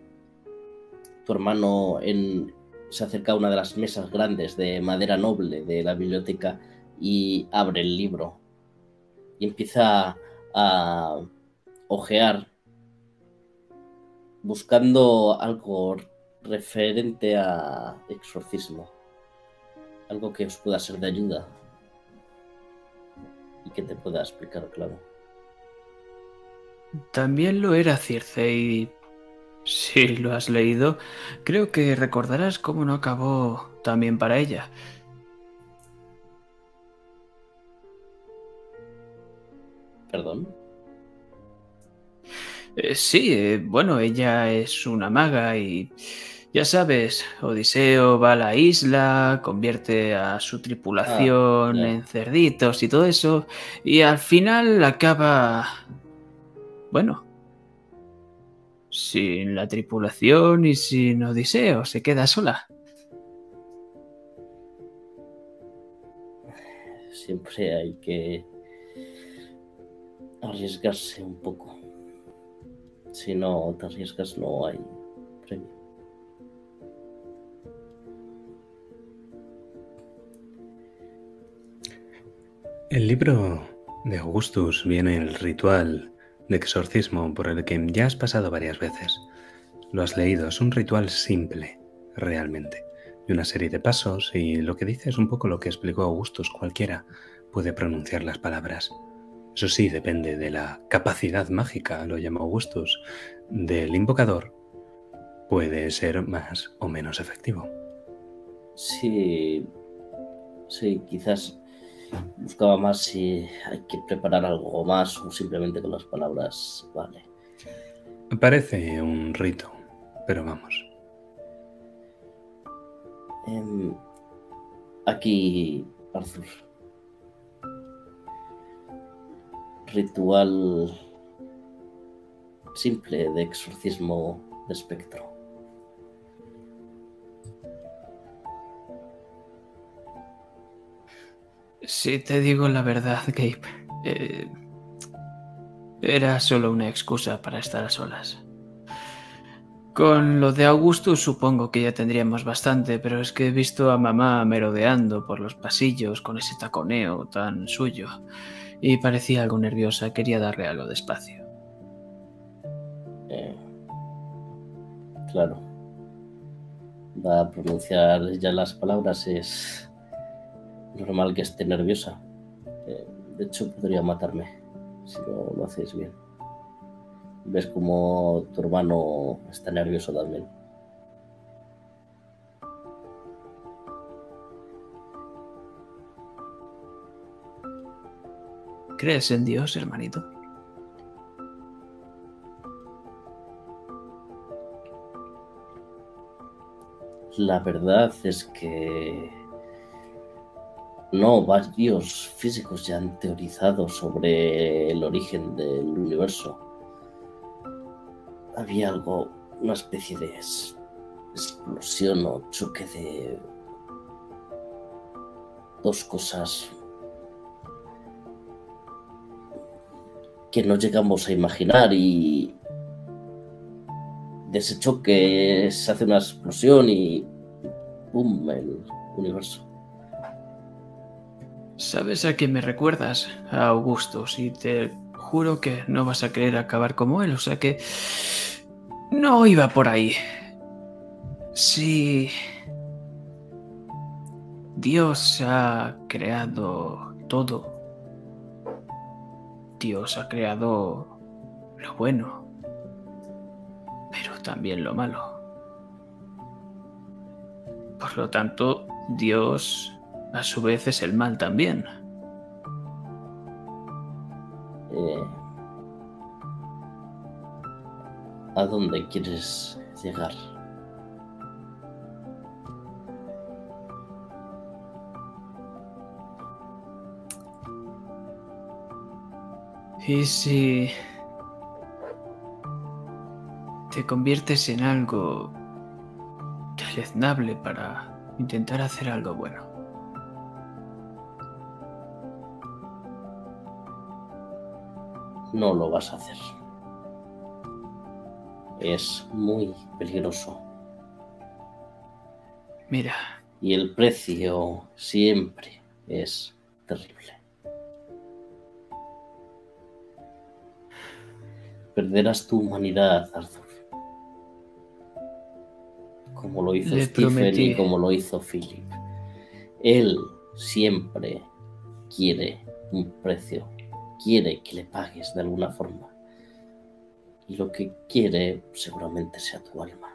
tu hermano en- se acerca a una de las mesas grandes de madera noble de la biblioteca y abre el libro? Y empieza a ojear buscando algo referente a exorcismo. Algo que os pueda ser de ayuda y que te pueda explicar, claro. También lo era Circe si lo has leído, creo que recordarás cómo no acabó también para ella. Perdón. Eh, sí, eh, bueno, ella es una maga y ya sabes, Odiseo va a la isla, convierte a su tripulación Ah, en cerditos y todo eso, y al final acaba, bueno, sin la tripulación y sin Odiseo, se queda sola. Siempre hay que arriesgarse un poco. Si no te arriesgas, no hay premio. El libro De Augustus viene el ritual de exorcismo por el que ya has pasado varias veces. Lo has leído, es un ritual simple, realmente, de una serie de pasos y lo que dice es un poco lo que explicó Augustus, cualquiera puede pronunciar las palabras. Eso sí, depende de la capacidad mágica, lo llama Augustus, del invocador. Puede ser más o menos efectivo. Sí, sí, quizás buscaba más si hay que preparar algo más o simplemente con las palabras, vale. Parece un rito, pero vamos. Em, aquí, Arthur. Ritual simple de exorcismo de espectro. Si te digo la verdad, Gabe, eh, era solo una excusa para estar a solas. Con lo de Augustus supongo que ya tendríamos bastante, pero es que he visto a mamá merodeando por los pasillos con ese taconeo tan suyo y parecía algo nerviosa, quería darle algo de espacio. Eh, claro. Va a pronunciar ya las palabras, es normal que esté nerviosa. Eh, de hecho, podría matarme si no lo hacéis bien. Ves como tu hermano está nervioso también. ¿Crees en Dios, hermanito? La verdad es que no, varios físicos ya han teorizado sobre el origen del universo. Había algo, una especie de explosión o choque de dos cosas que no llegamos a imaginar y de ese choque se hace una explosión y ¡pum! el universo. ¿Sabes a quién me recuerdas? A Augustus, y te juro que no vas a querer acabar como él, o sea que no iba por ahí. Si Dios ha creado todo, Dios ha creado lo bueno, pero también lo malo. Por lo tanto, Dios a su vez es el mal también. Eh, ¿A dónde quieres llegar? Y si te conviertes en algo deleznable para intentar hacer algo bueno. No lo vas a hacer. Es muy peligroso. Mira, Y el precio siempre es terrible. Perderás tu humanidad, Arthur. Como lo hizo Le Stephen prometí. y como lo hizo Philip. Él siempre quiere un precio. Quiere que le pagues de alguna forma. Y lo que quiere seguramente sea tu alma.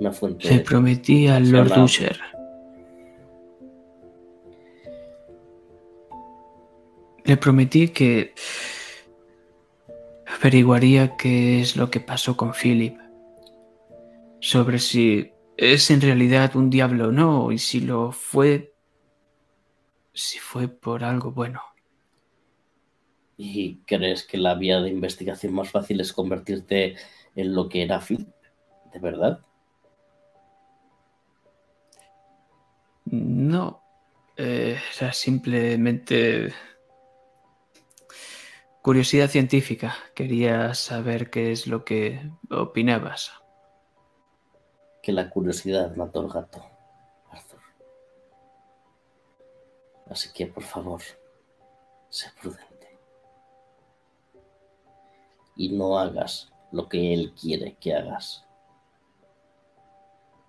Una fuente le prometí al Lord Usher. Le prometí que averiguaría qué es lo que pasó con Philip. Sobre si es en realidad un diablo o no, y si lo fue. si fue por algo bueno. ¿Y crees que la vía de investigación más fácil es convertirte en lo que era Phil? ¿De verdad? No, eh, era simplemente curiosidad científica. Quería saber qué es lo que opinabas. Que la curiosidad mató al gato, Arthur. Así que, por favor, sé prudente. Y no hagas lo que él quiere que hagas.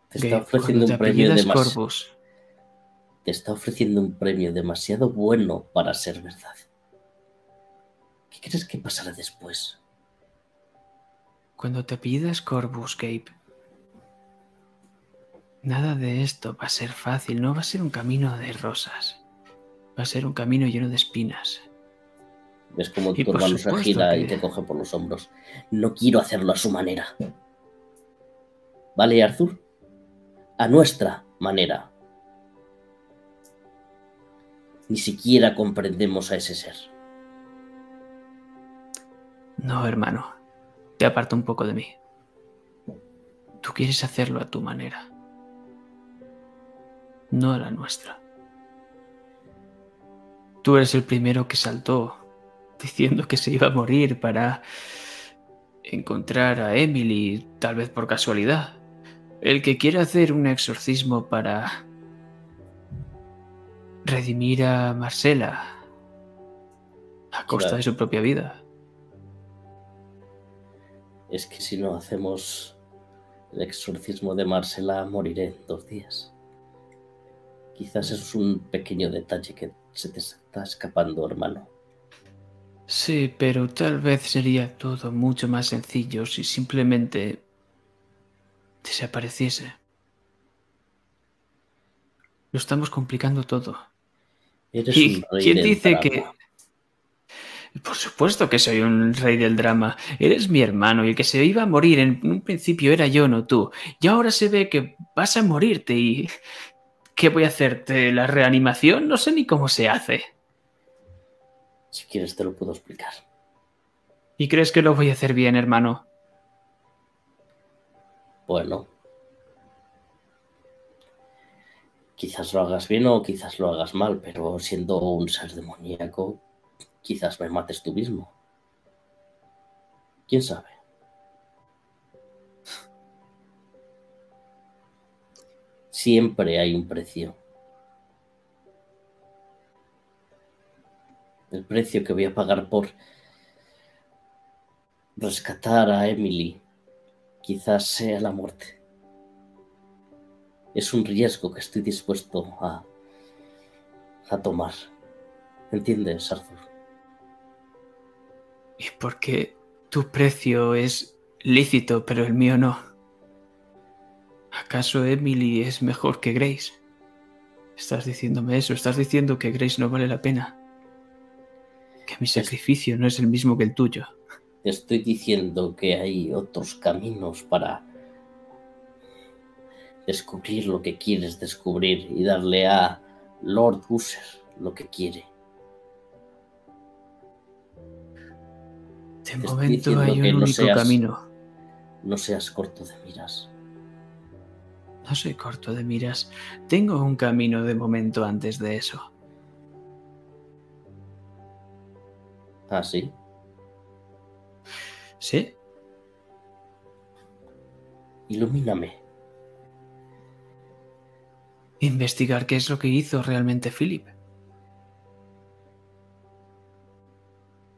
Te está Gabe, ofreciendo un premio apellidas demas- Corvus, te está ofreciendo un premio demasiado bueno para ser verdad. ¿Qué crees que pasará después? cuando te apellidas Corvus, Gabe, nada de esto va a ser fácil, no va a ser un camino de rosas. Va a ser un camino lleno de espinas. Ves como tu hermano se gira y te coge por los hombros. No quiero hacerlo a su manera. ¿Vale, Arthur? A nuestra manera. Ni siquiera comprendemos a ese ser. No, hermano, te aparta un poco de mí. Tú quieres hacerlo a tu manera, no a la nuestra. Tú eres el primero que saltó diciendo que se iba a morir para encontrar a Emily, tal vez por casualidad. El que quiere hacer un exorcismo para redimir a Marcela a costa de su propia vida. Es que si no hacemos el exorcismo de Marcela, moriré en dos días. Quizás es un pequeño detalle que se te está escapando, hermano. Sí, pero tal vez sería todo mucho más sencillo si simplemente desapareciese. Lo estamos complicando todo. Eres ¿Y quién dice que... Por supuesto que soy un rey del drama. Eres mi hermano y el que se iba a morir en un principio era yo, no tú. Y ahora se ve que vas a morirte y... ¿Qué voy a hacerte? ¿La reanimación? No sé ni cómo se hace. Si quieres te lo puedo explicar. ¿Y crees que lo voy a hacer bien, hermano? Bueno. Quizás lo hagas bien o quizás lo hagas mal, pero siendo un ser demoníaco, quizás me mates tú mismo. ¿Quién sabe? Siempre hay un precio. El precio que voy a pagar por rescatar a Emily quizás sea la muerte. Es un riesgo que estoy dispuesto a, a tomar. ¿Entiendes, Arthur? ¿Y por qué tu precio es lícito, pero el mío no? ¿Acaso Emily es mejor que Grace? Estás diciéndome eso, estás diciendo que Grace no vale la pena. Que mi sacrificio no es el mismo que el tuyo. Te estoy diciendo que hay otros caminos para descubrir lo que quieres descubrir y darle a Lord User lo que quiere. De momento hay un no único seas- camino. No seas corto de miras. No soy corto de miras. Tengo un camino de momento antes de eso. Ah, sí. ¿Sí? Ilumíname. Investigar qué es lo que hizo realmente Philip.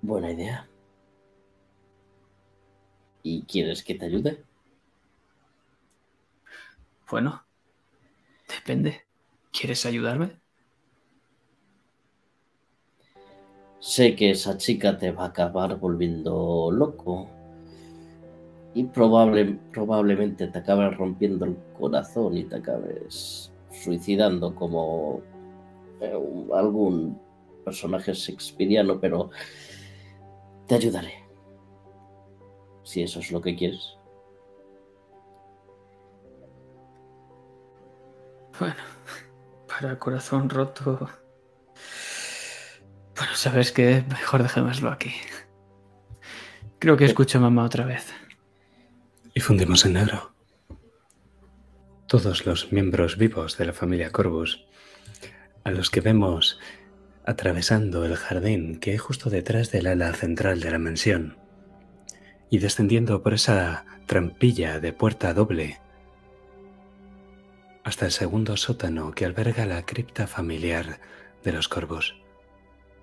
Buena idea. ¿Y quieres que te ayude? Bueno, depende. ¿Quieres ayudarme? Sé que esa chica te va a acabar volviendo loco. Y probable, probablemente te acabe rompiendo el corazón y te acabes suicidando como eh, algún personaje shakespeariano, pero te ayudaré. Si eso es lo que quieres. Bueno, para corazón roto. Bueno, ¿sabes qué? Mejor dejémoslo aquí. Creo que escucho a mamá otra vez. Y fundimos en negro. Todos los miembros vivos de la familia Corvus, a los que vemos atravesando el jardín que hay justo detrás del ala central de la mansión y descendiendo por esa trampilla de puerta doble hasta el segundo sótano que alberga la cripta familiar de los Corvus.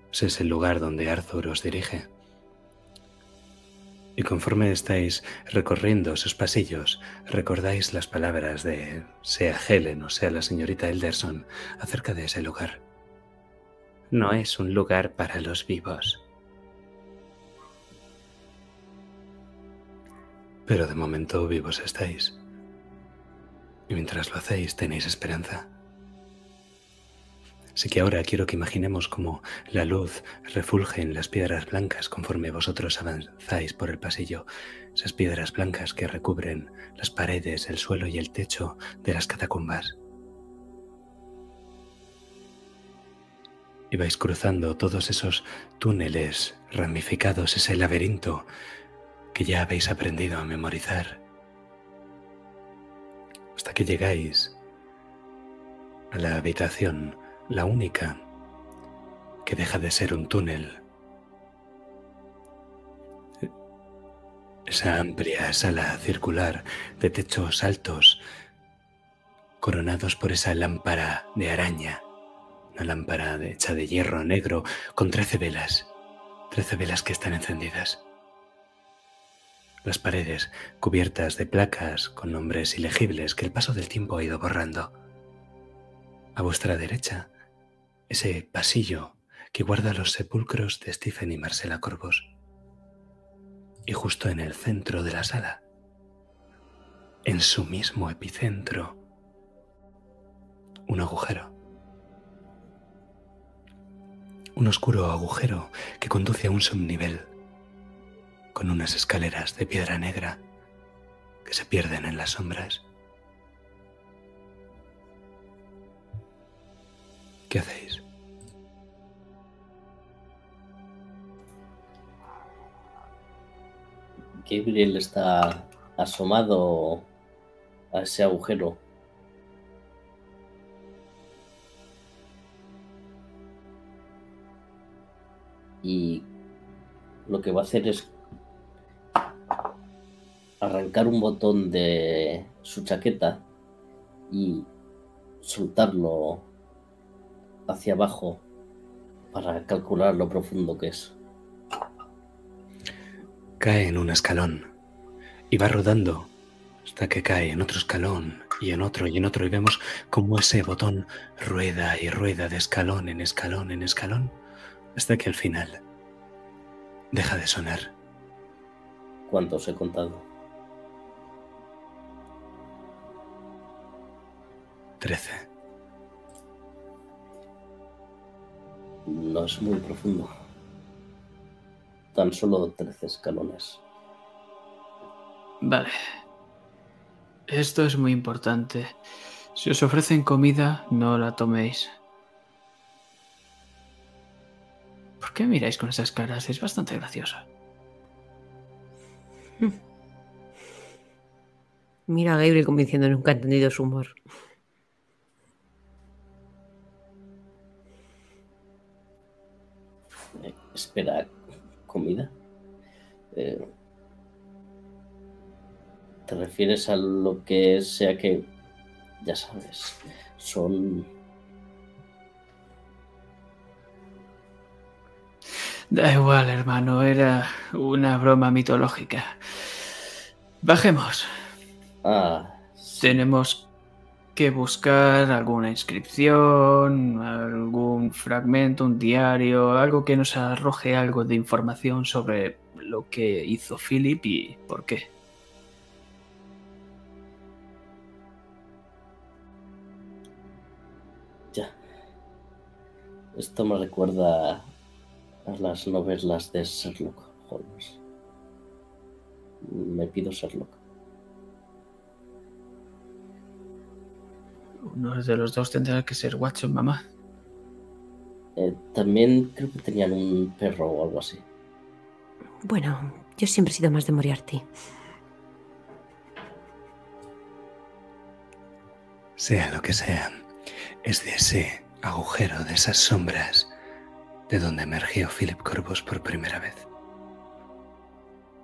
Ese es el lugar donde Arthur os dirige. Y conforme estáis recorriendo esos pasillos, recordáis las palabras de sea Helen o sea la señorita Elderson acerca de ese lugar. No es un lugar para los vivos. Pero de momento vivos estáis. Y mientras lo hacéis tenéis esperanza. Así que ahora quiero que imaginemos cómo la luz refulge en las piedras blancas conforme vosotros avanzáis por el pasillo, esas piedras blancas que recubren las paredes, el suelo y el techo de las catacumbas. Y vais cruzando todos esos túneles ramificados, ese laberinto que ya habéis aprendido a memorizar, hasta que llegáis a la habitación la única que deja de ser un túnel. Esa amplia sala circular de techos altos, coronados por esa lámpara de araña, una lámpara hecha de hierro negro con trece velas, trece velas que están encendidas. Las paredes cubiertas de placas con nombres ilegibles que el paso del tiempo ha ido borrando. A vuestra derecha, ese pasillo que guarda los sepulcros de Stephen y Marcela Corvos. Y justo en el centro de la sala, en su mismo epicentro, un agujero. Un oscuro agujero que conduce a un subnivel con unas escaleras de piedra negra que se pierden en las sombras. ¿Qué hacéis? Gabriel está asomado a ese agujero. Y lo que va a hacer es arrancar un botón de su chaqueta y soltarlo hacia abajo para calcular lo profundo que es. Cae en un escalón y va rodando hasta que cae en otro escalón y en otro y en otro y vemos cómo ese botón rueda y rueda de escalón en escalón en escalón hasta que al final deja de sonar. ¿Cuántos he contado? Trece. No es muy profundo. Tan solo 13 escalones. Vale. Esto es muy importante. Si os ofrecen comida, no la toméis. ¿Por qué miráis con esas caras? Es bastante graciosa. Mira a Gabriel como diciendo nunca he entendido su humor. Eh, espera, ¿comida? Eh, ¿Te refieres a lo que sea que, ya sabes, son... Da igual, hermano, era una broma mitológica. Bajemos. Ah, Tenemos que buscar alguna inscripción, algún fragmento, un diario, algo que nos arroje algo de información sobre lo que hizo Philip y por qué. ya. Esto me recuerda las novelas de Sherlock Holmes. Me pido Sherlock. Uno de los dos tendrá que ser Watson, mamá. Eh, también creo que tenían un perro o algo así. Bueno, yo siempre he sido más de Moriarty. Sea lo que sea, es de ese agujero, de esas sombras, de donde emergió Philip Corvus por primera vez.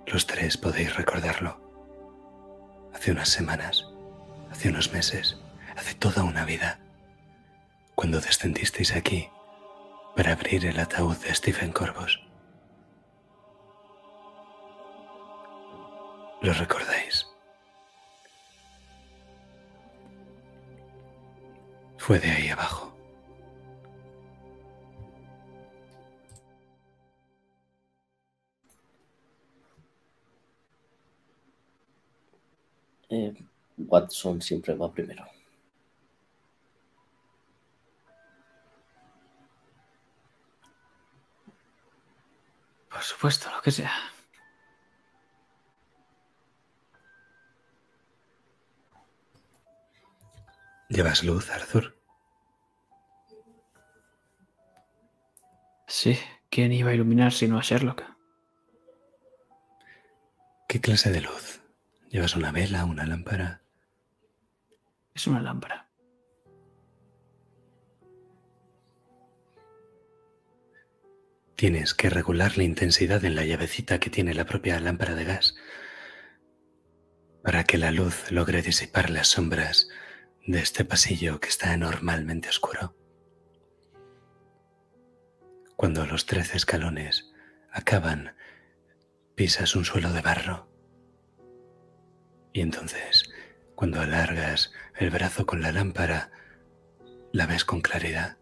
Los tres podéis recordarlo. Hace unas semanas, hace unos meses, hace toda una vida, cuando descendisteis aquí para abrir el ataúd de Stephen Corvus. ¿Lo recordáis? Fue de ahí abajo. Eh, Watson siempre va primero. Por supuesto, lo que sea. ¿Llevas luz, Arthur? Sí, ¿quién iba a iluminar sino a Sherlock? ¿Qué clase de luz? ¿Llevas una vela, una lámpara? Es una lámpara. Tienes que regular la intensidad en la llavecita que tiene la propia lámpara de gas para que la luz logre disipar las sombras de este pasillo que está normalmente oscuro. Cuando los trece escalones acaban, pisas un suelo de barro. Y entonces, cuando alargas el brazo con la lámpara, la ves con claridad.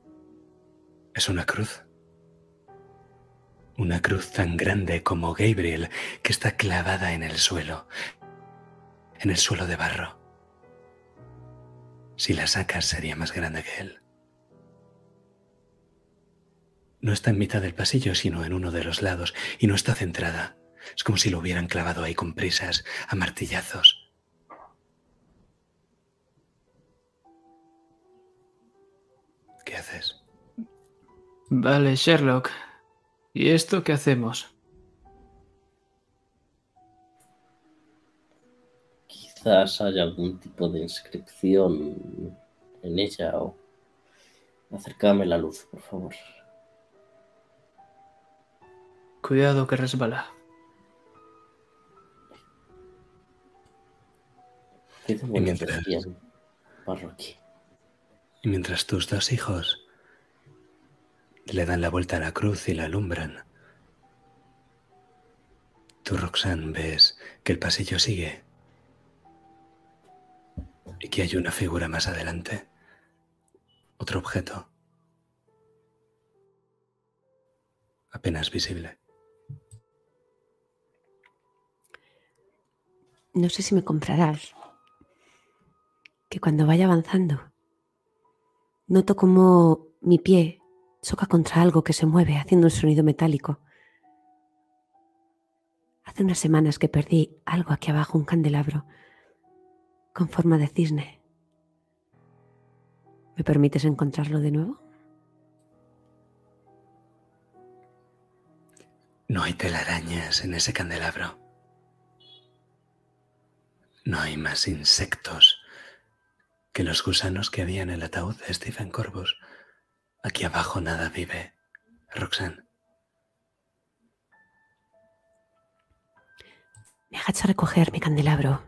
Es una cruz. Una cruz tan grande como Gabriel que está clavada en el suelo, en el suelo de barro. Si la sacas sería más grande que él. No está en mitad del pasillo, sino en uno de los lados, y no está centrada. Es como si lo hubieran clavado ahí con prisas, a martillazos. ¿Qué haces? Vale, Sherlock. ¿Y esto qué hacemos? Quizás haya algún tipo de inscripción en ella o... Acércame la luz, por favor. Cuidado que resbala. ¿Qué demonios mientras-? Y mientras tus dos hijos le dan la vuelta a la cruz y la alumbran, tú, Roxanne, ves que el pasillo sigue y que hay una figura más adelante, otro objeto, apenas visible. No sé si me comprarás cuando vaya avanzando noto como mi pie choca contra algo que se mueve haciendo un sonido metálico. Hace unas semanas que perdí algo aquí abajo, un candelabro con forma de cisne. ¿Me permites encontrarlo de nuevo? No hay telarañas en ese candelabro. No hay más insectos que los gusanos que había en el ataúd de Stephen Corvus. Aquí abajo nada vive. Roxanne, Me agacho a recoger mi candelabro.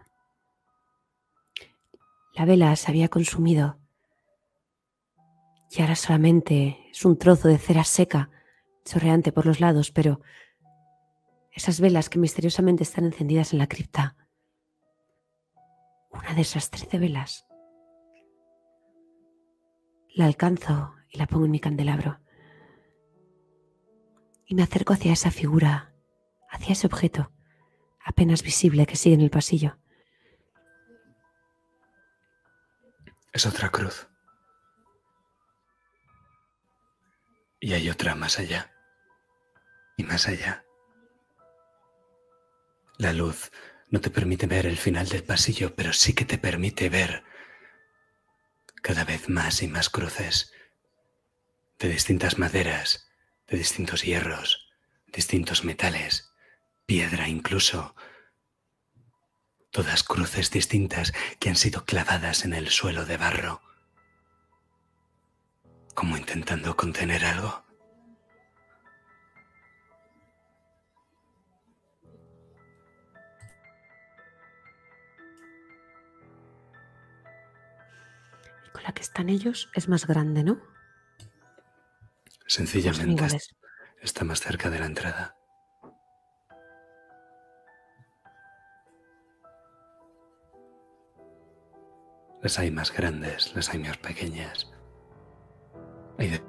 La vela se había consumido y ahora solamente es un trozo de cera seca, chorreante por los lados, pero esas velas que misteriosamente están encendidas en la cripta, una de esas trece velas, la alcanzo y la pongo en mi candelabro. Y me acerco hacia esa figura, hacia ese objeto apenas visible que sigue en el pasillo. es otra cruz. Y hay otra más allá. Y más allá. La luz no te permite ver el final del pasillo, pero sí que te permite ver cada vez más y más cruces de distintas maderas, de distintos hierros, distintos metales, piedra incluso. Todas cruces distintas que han sido clavadas en el suelo de barro, como intentando contener algo. La que están ellos es más grande, ¿no? Sencillamente está más cerca de la entrada. Las hay más grandes, las hay más pequeñas. Hay de-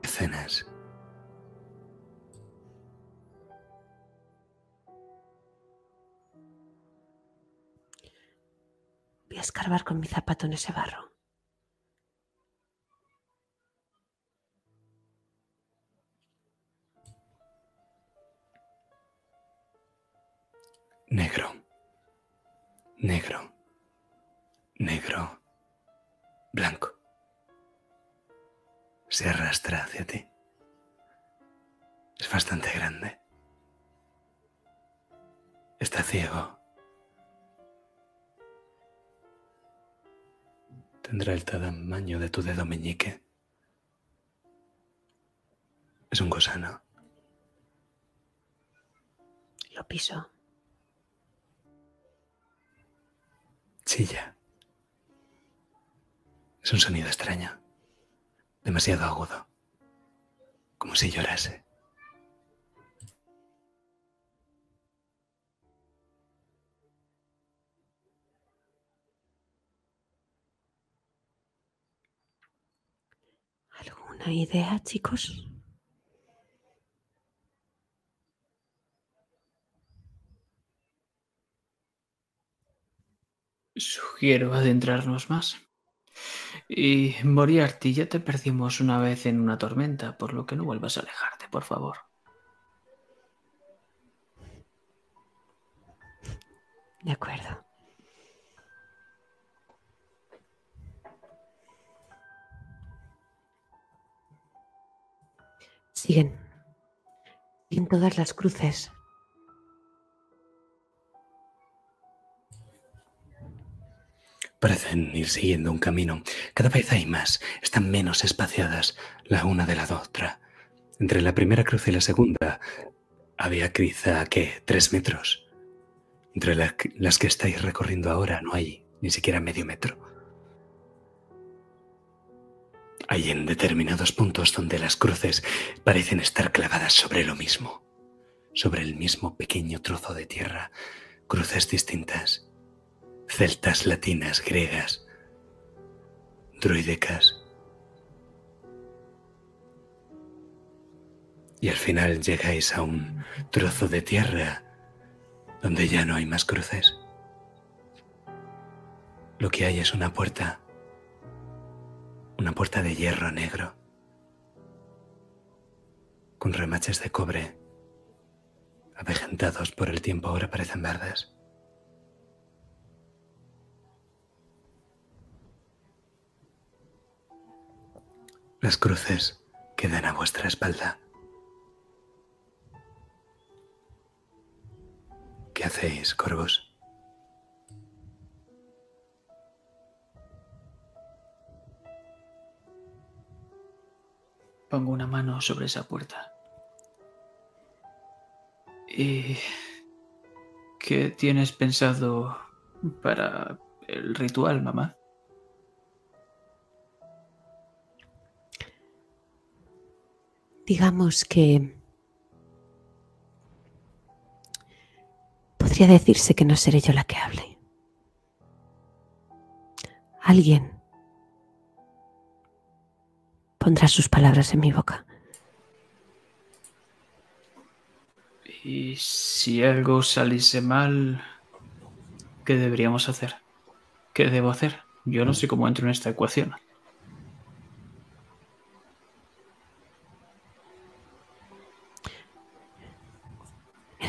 decenas. Voy a escarbar con mi zapato en ese barro. Negro. Negro. Negro. Blanco. Se arrastra hacia ti. Es bastante grande. Está ciego. Tendrá el tamaño de tu dedo meñique. Es un gusano. Lo piso. Chilla. Es un sonido extraño. Demasiado agudo. Como si llorase. ¿Alguna idea, chicos? Sugiero adentrarnos más. Y Moriarty, ya te perdimos una vez en una tormenta, por lo que no vuelvas a alejarte, por favor. De acuerdo. Siguen. Siguen todas las cruces. Parecen ir siguiendo un camino. Cada vez hay más. Están menos espaciadas la una de la otra. Entre la primera cruz y la segunda había quizá, ¿qué? Tres metros. Entre la- las que estáis recorriendo ahora no hay ni siquiera medio metro. Hay en determinados puntos donde las cruces parecen estar clavadas sobre lo mismo, sobre el mismo pequeño trozo de tierra, cruces distintas celtas latinas, griegas, druídicas. Y al final llegáis a un trozo de tierra donde ya no hay más cruces. Lo que hay es una puerta, una puerta de hierro negro, con remaches de cobre, avejentados por el tiempo ahora parecen verdes. Las cruces quedan a vuestra espalda. ¿Qué hacéis, corvos? Pongo una mano sobre esa puerta. ¿Y qué tienes pensado para el ritual, mamá? Digamos que... Podría decirse que no seré yo la que hable. Alguien pondrá sus palabras en mi boca. Y si algo saliese mal, ¿qué deberíamos hacer? ¿Qué debo hacer? Yo no sé cómo entro en esta ecuación.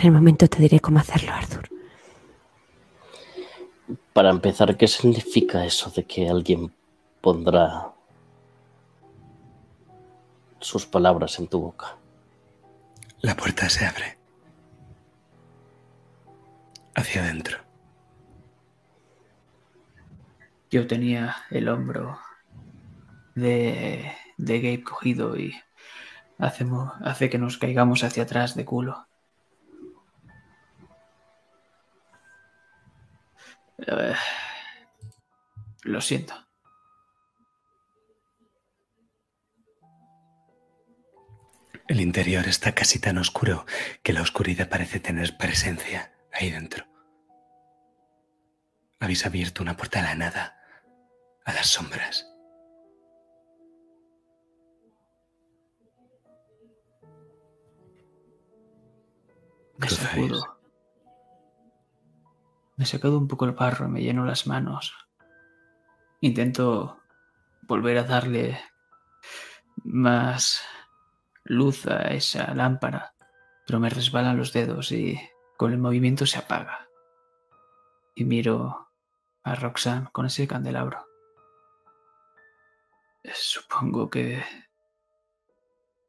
El momento te diré cómo hacerlo, Arthur. Para empezar, ¿qué significa eso de que alguien pondrá sus palabras en tu boca? La puerta se abre. Hacia adentro. Yo tenía el hombro de, de Gabe cogido y hacemos, hace que nos caigamos hacia atrás de culo. Lo siento. El interior está casi tan oscuro que la oscuridad parece tener presencia ahí dentro. Habéis abierto una puerta a la nada, a las sombras. Me sacudo. Me sacado un poco el barro, me lleno las manos. Intento volver a darle más luz a esa lámpara, pero me resbalan los dedos y con el movimiento se apaga. Y miro a Roxanne con ese candelabro. Supongo que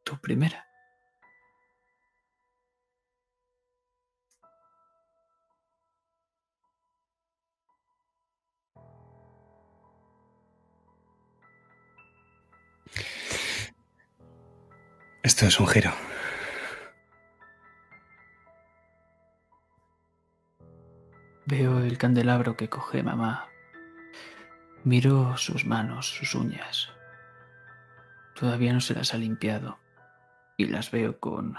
tu primera. Esto es un giro. Veo el candelabro que coge mamá. Miro sus manos, sus uñas. Todavía no se las ha limpiado. Y las veo con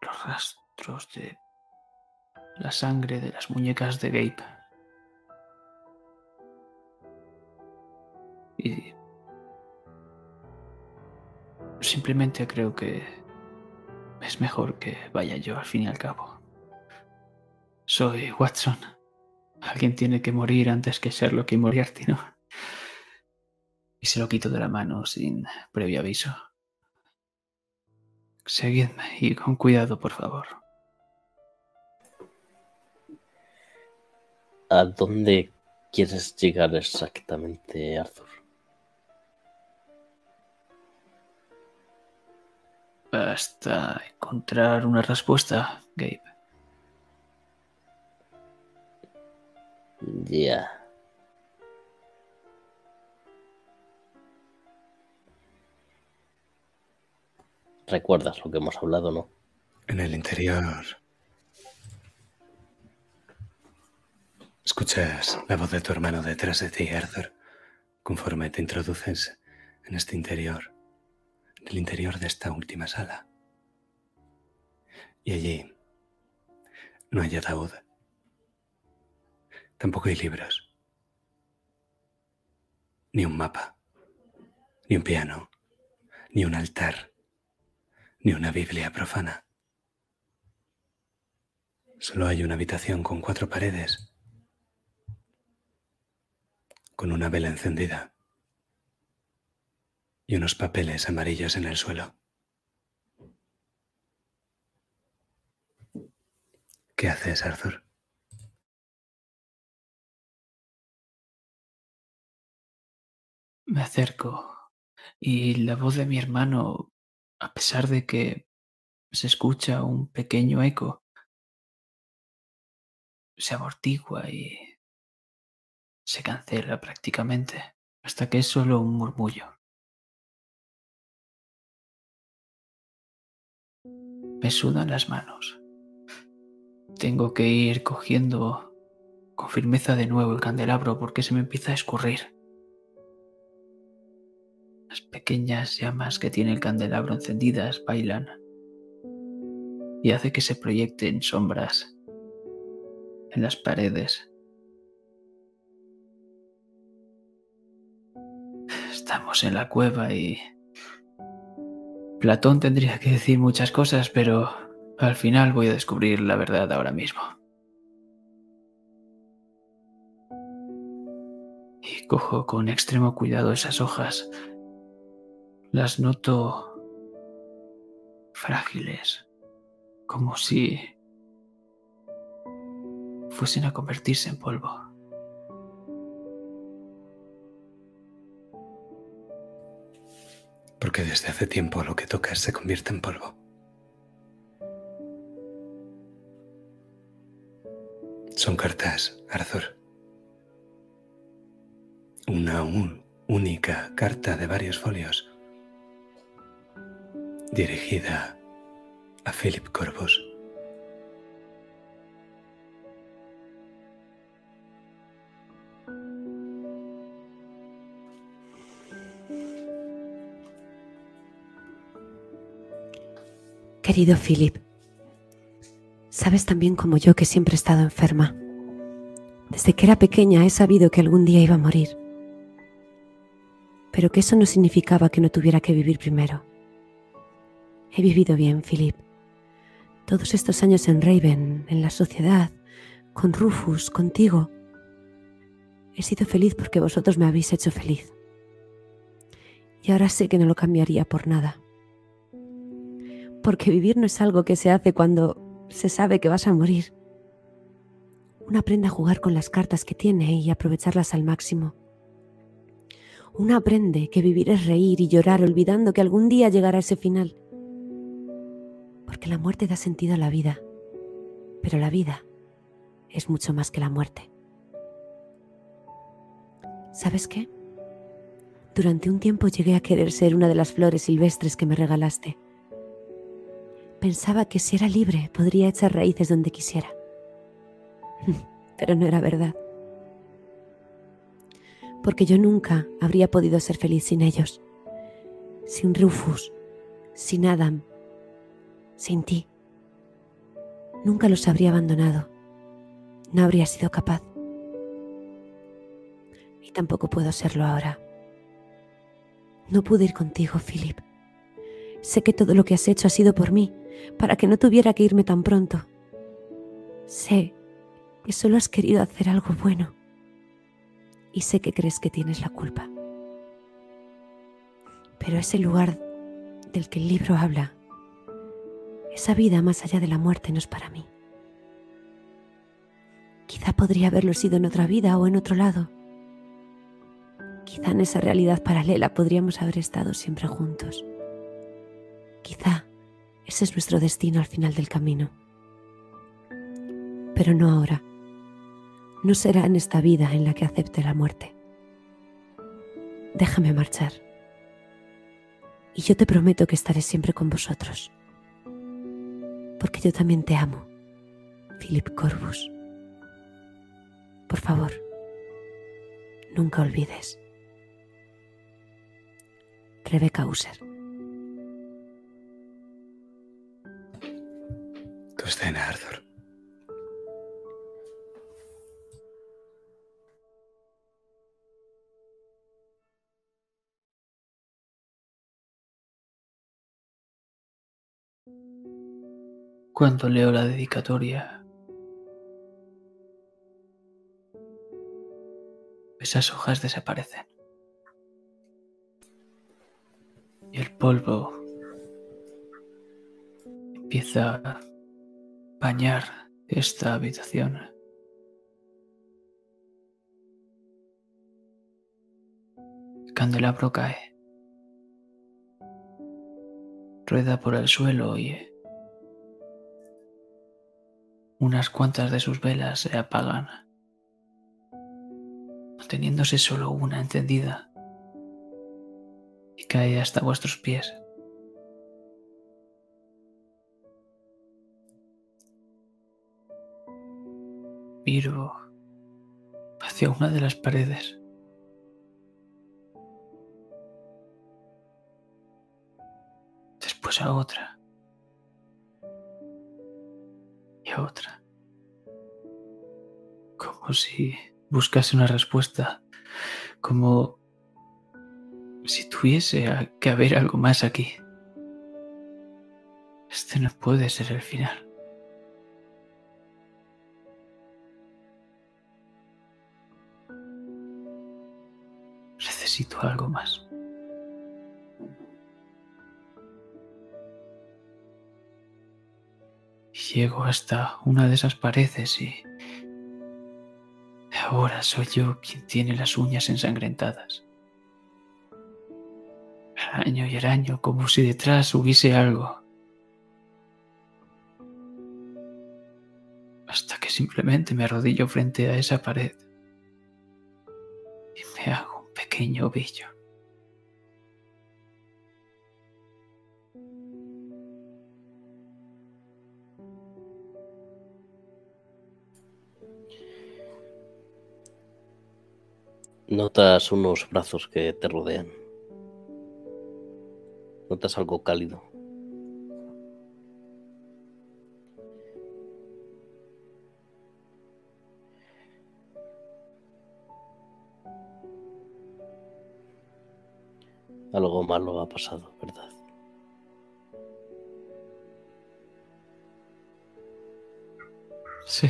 los rastros de la sangre de las muñecas de Gabe. Y simplemente creo que es mejor que vaya yo al fin y al cabo. Soy Watson. Alguien tiene que morir antes que Sherlock y Moriarty, ¿no? Y se lo quito de la mano sin previo aviso. Seguidme y con cuidado, por favor. ¿A dónde quieres llegar exactamente, Arthur? Hasta encontrar una respuesta, Gabe. Ya. ¿Recuerdas lo que hemos hablado, no? En el interior. Escuchas la voz de tu hermano detrás de ti, Arthur, conforme te introduces en este interior, en el interior de esta última sala. Y allí no hay ataúd. Tampoco hay libros. Ni un mapa. Ni un piano. Ni un altar. Ni una Biblia profana. Solo hay una habitación con cuatro paredes. Con una vela encendida. Y unos papeles amarillos en el suelo. ¿Qué haces, Arthur? Me acerco y la voz de mi hermano, a pesar de que se escucha un pequeño eco, se amortigua y se cancela prácticamente, hasta que es solo un murmullo. Me sudan las manos. Tengo que ir cogiendo con firmeza de nuevo el candelabro porque se me empieza a escurrir. Las pequeñas llamas que tiene el candelabro encendidas bailan y hace que se proyecten sombras en las paredes. Estamos en la cueva y Platón tendría que decir muchas cosas, pero al final voy a descubrir la verdad ahora mismo. Y cojo con extremo cuidado esas hojas. Las noto frágiles, como si fuesen a convertirse en polvo. Porque desde hace tiempo lo que tocas se convierte en polvo. Son cartas, Arthur. Una un- única carta de varios folios dirigida a Philip Corvus. Querido Philip, sabes tan bien como yo que siempre he estado enferma. Desde que era pequeña he sabido que algún día iba a morir. Pero que eso no significaba que no tuviera que vivir primero. He vivido bien, Philip. Todos estos años en Raven, en la sociedad, con Rufus, contigo. He sido feliz porque vosotros me habéis hecho feliz. Y ahora sé que no lo cambiaría por nada. Porque vivir no es algo que se hace cuando se sabe que vas a morir. Uno aprende a jugar con las cartas que tiene y aprovecharlas al máximo. Uno aprende que vivir es reír y llorar olvidando que algún día llegará ese final. Porque la muerte da sentido a la vida, pero la vida es mucho más que la muerte. ¿Sabes qué? Durante un tiempo llegué a querer ser una de las flores silvestres que me regalaste. Pensaba que si era libre podría echar raíces donde quisiera. Pero no era verdad. Porque yo nunca habría podido ser feliz sin ellos. Sin Rufus, sin Adam, sin ti. Nunca los habría abandonado. No habría sido capaz. Y tampoco puedo serlo ahora. No pude ir contigo, Philip. Sé que todo lo que has hecho ha sido por mí, para que no tuviera que irme tan pronto. Sé que solo has querido hacer algo bueno. Y sé que crees que tienes la culpa. Pero ese lugar del que el libro habla, esa vida más allá de la muerte no es para mí. Quizá podría haberlo sido en otra vida o en otro lado. Quizá en esa realidad paralela podríamos haber estado siempre juntos. Quizá ese es nuestro destino al final del camino. Pero no ahora. No será en esta vida en la que acepte la muerte. Déjame marchar. Y yo te prometo que estaré siempre con vosotros. Porque yo también te amo, Philip Corbus. Por favor, nunca olvides. Rebecca User. Arthur. Cuando leo la dedicatoria, esas hojas desaparecen. Y el polvo empieza bañar esta habitación. El candelabro cae. Rueda por el suelo y unas cuantas de sus velas se apagan, manteniéndose solo una encendida y cae hasta vuestros pies. Miro hacia una de las paredes. Después a otra. Y a otra. Como si buscase una respuesta. Como si tuviese que haber algo más aquí. Este no puede ser el final. Necesito algo más. Llego hasta una de esas paredes y... Ahora soy yo quien tiene las uñas ensangrentadas. Araño y araño, como si detrás hubiese algo. Hasta que simplemente me arrodillo frente a esa pared y me hago pequeño ovillo. Notas unos brazos que te rodean. Notas algo cálido. Ha pasado, ¿verdad? Sí.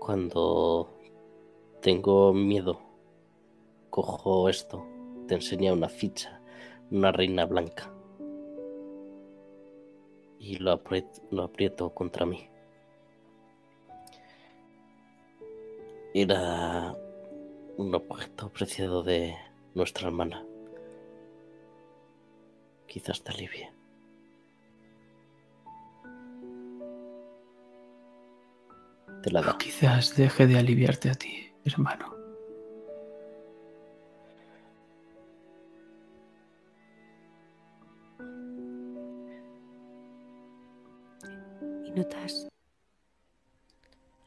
Cuando tengo miedo, cojo esto, te enseña una ficha, una reina blanca. Y lo lo aprieto contra mí. Era un objeto preciado de nuestra hermana. Quizás te alivie. Te la O quizás deje de aliviarte a ti, hermano. y notas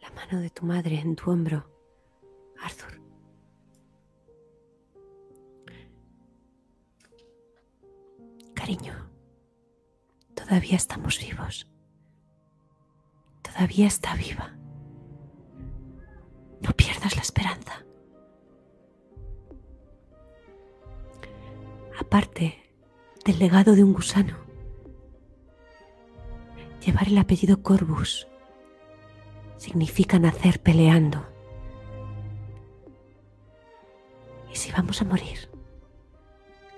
la mano de tu madre en tu hombro, Arthur. Cariño, todavía estamos vivos. Todavía está viva. No pierdas la esperanza. Aparte del legado de un gusano, Llevar el apellido Corvus significa nacer peleando. Si vamos a morir,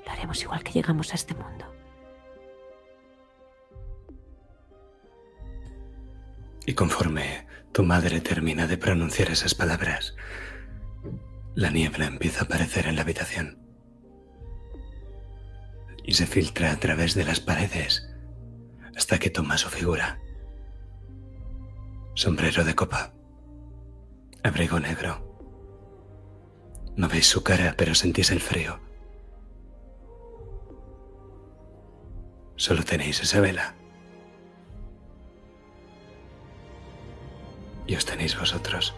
lo haremos igual que llegamos a este mundo. Y conforme tu madre termina de pronunciar esas palabras, la niebla empieza a aparecer en la habitación. Y se filtra a través de las paredes hasta que toma su figura. Sombrero de copa. Abrigo negro. No veis su cara, pero sentís el frío. Solo tenéis esa vela. Y os tenéis vosotros.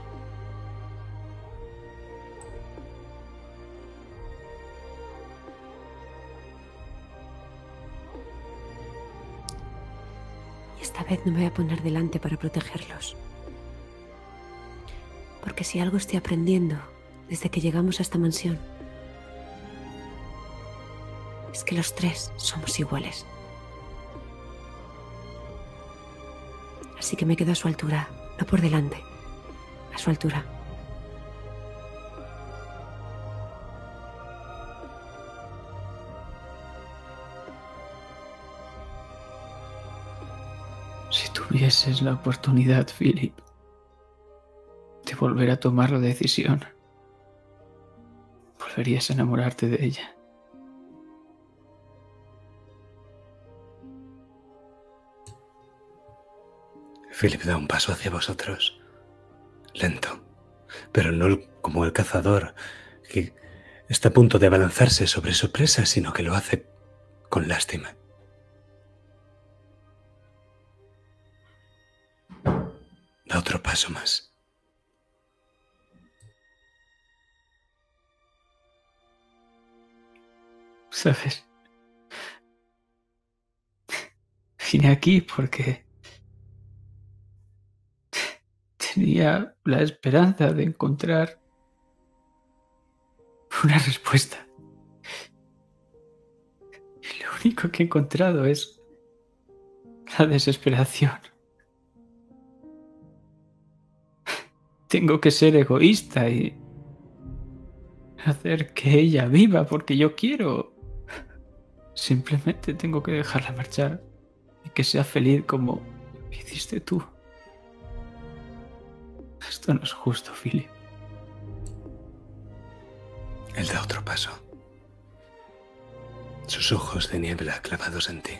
Esta vez no me voy a poner delante para protegerlos. Porque si algo estoy aprendiendo desde que llegamos a esta mansión, es que los tres somos iguales. Así que me quedo a su altura, no por delante, a su altura. Si tuvieses la oportunidad, Philip, de volver a tomar la decisión, volverías a enamorarte de ella. Philip da un paso hacia vosotros. Lento, pero no como el cazador que está a punto de abalanzarse sobre su presa, sino que lo hace con lástima. Da otro paso más. ¿Sabes? Vine aquí porque tenía la esperanza de encontrar una respuesta. Y lo único que he encontrado es la desesperación. Tengo que ser egoísta y hacer que ella viva porque yo quiero. Simplemente tengo que dejarla marchar y que sea feliz como hiciste tú. Esto no es justo, Philip. Él da otro paso. Sus ojos de niebla clavados en ti.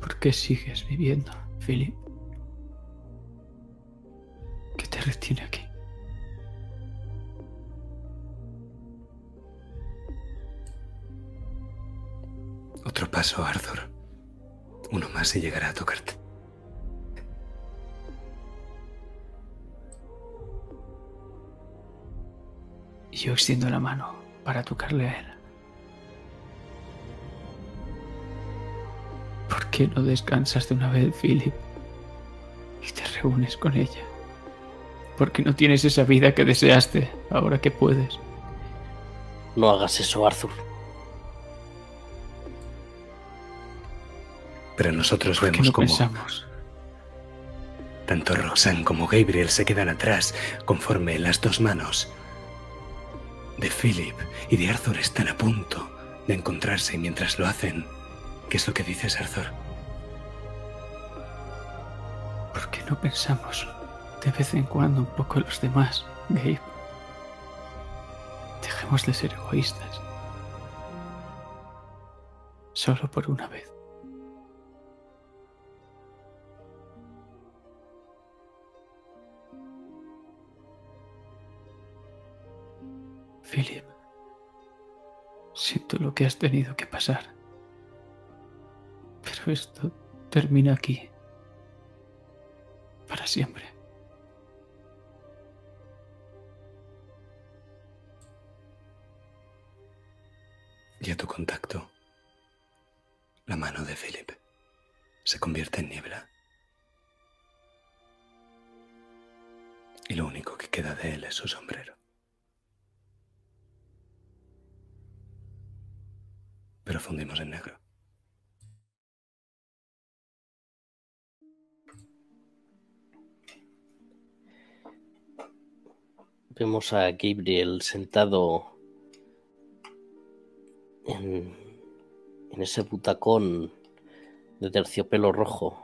¿Por qué sigues viviendo, Philip? Te retiene aquí? Otro paso, Arthur. Uno más y llegará a tocarte. Y yo extiendo la mano para tocarle a él. ¿Por qué no descansas de una vez, Philip? Y te reúnes con ella. ¿Por qué no tienes esa vida que deseaste ahora que puedes? No hagas eso, Arthur. Pero nosotros ¿Por qué vemos no cómo pensamos? tanto Roxanne como Gabriel se quedan atrás conforme las dos manos de Philip y de Arthur están a punto de encontrarse y mientras lo hacen, ¿qué es lo que dices, Arthur? ¿Por qué no pensamos de vez en cuando un poco en los demás, Gabe? Dejemos de ser egoístas. Solo por una vez. Philip, siento lo que has tenido que pasar. Pero esto termina aquí. Para siempre. Y a tu contacto, la mano de Philip se convierte en niebla. Y lo único que queda de él es su sombrero. Pero fundimos en negro. Vemos a Gabriel sentado en, ese butacón de terciopelo rojo.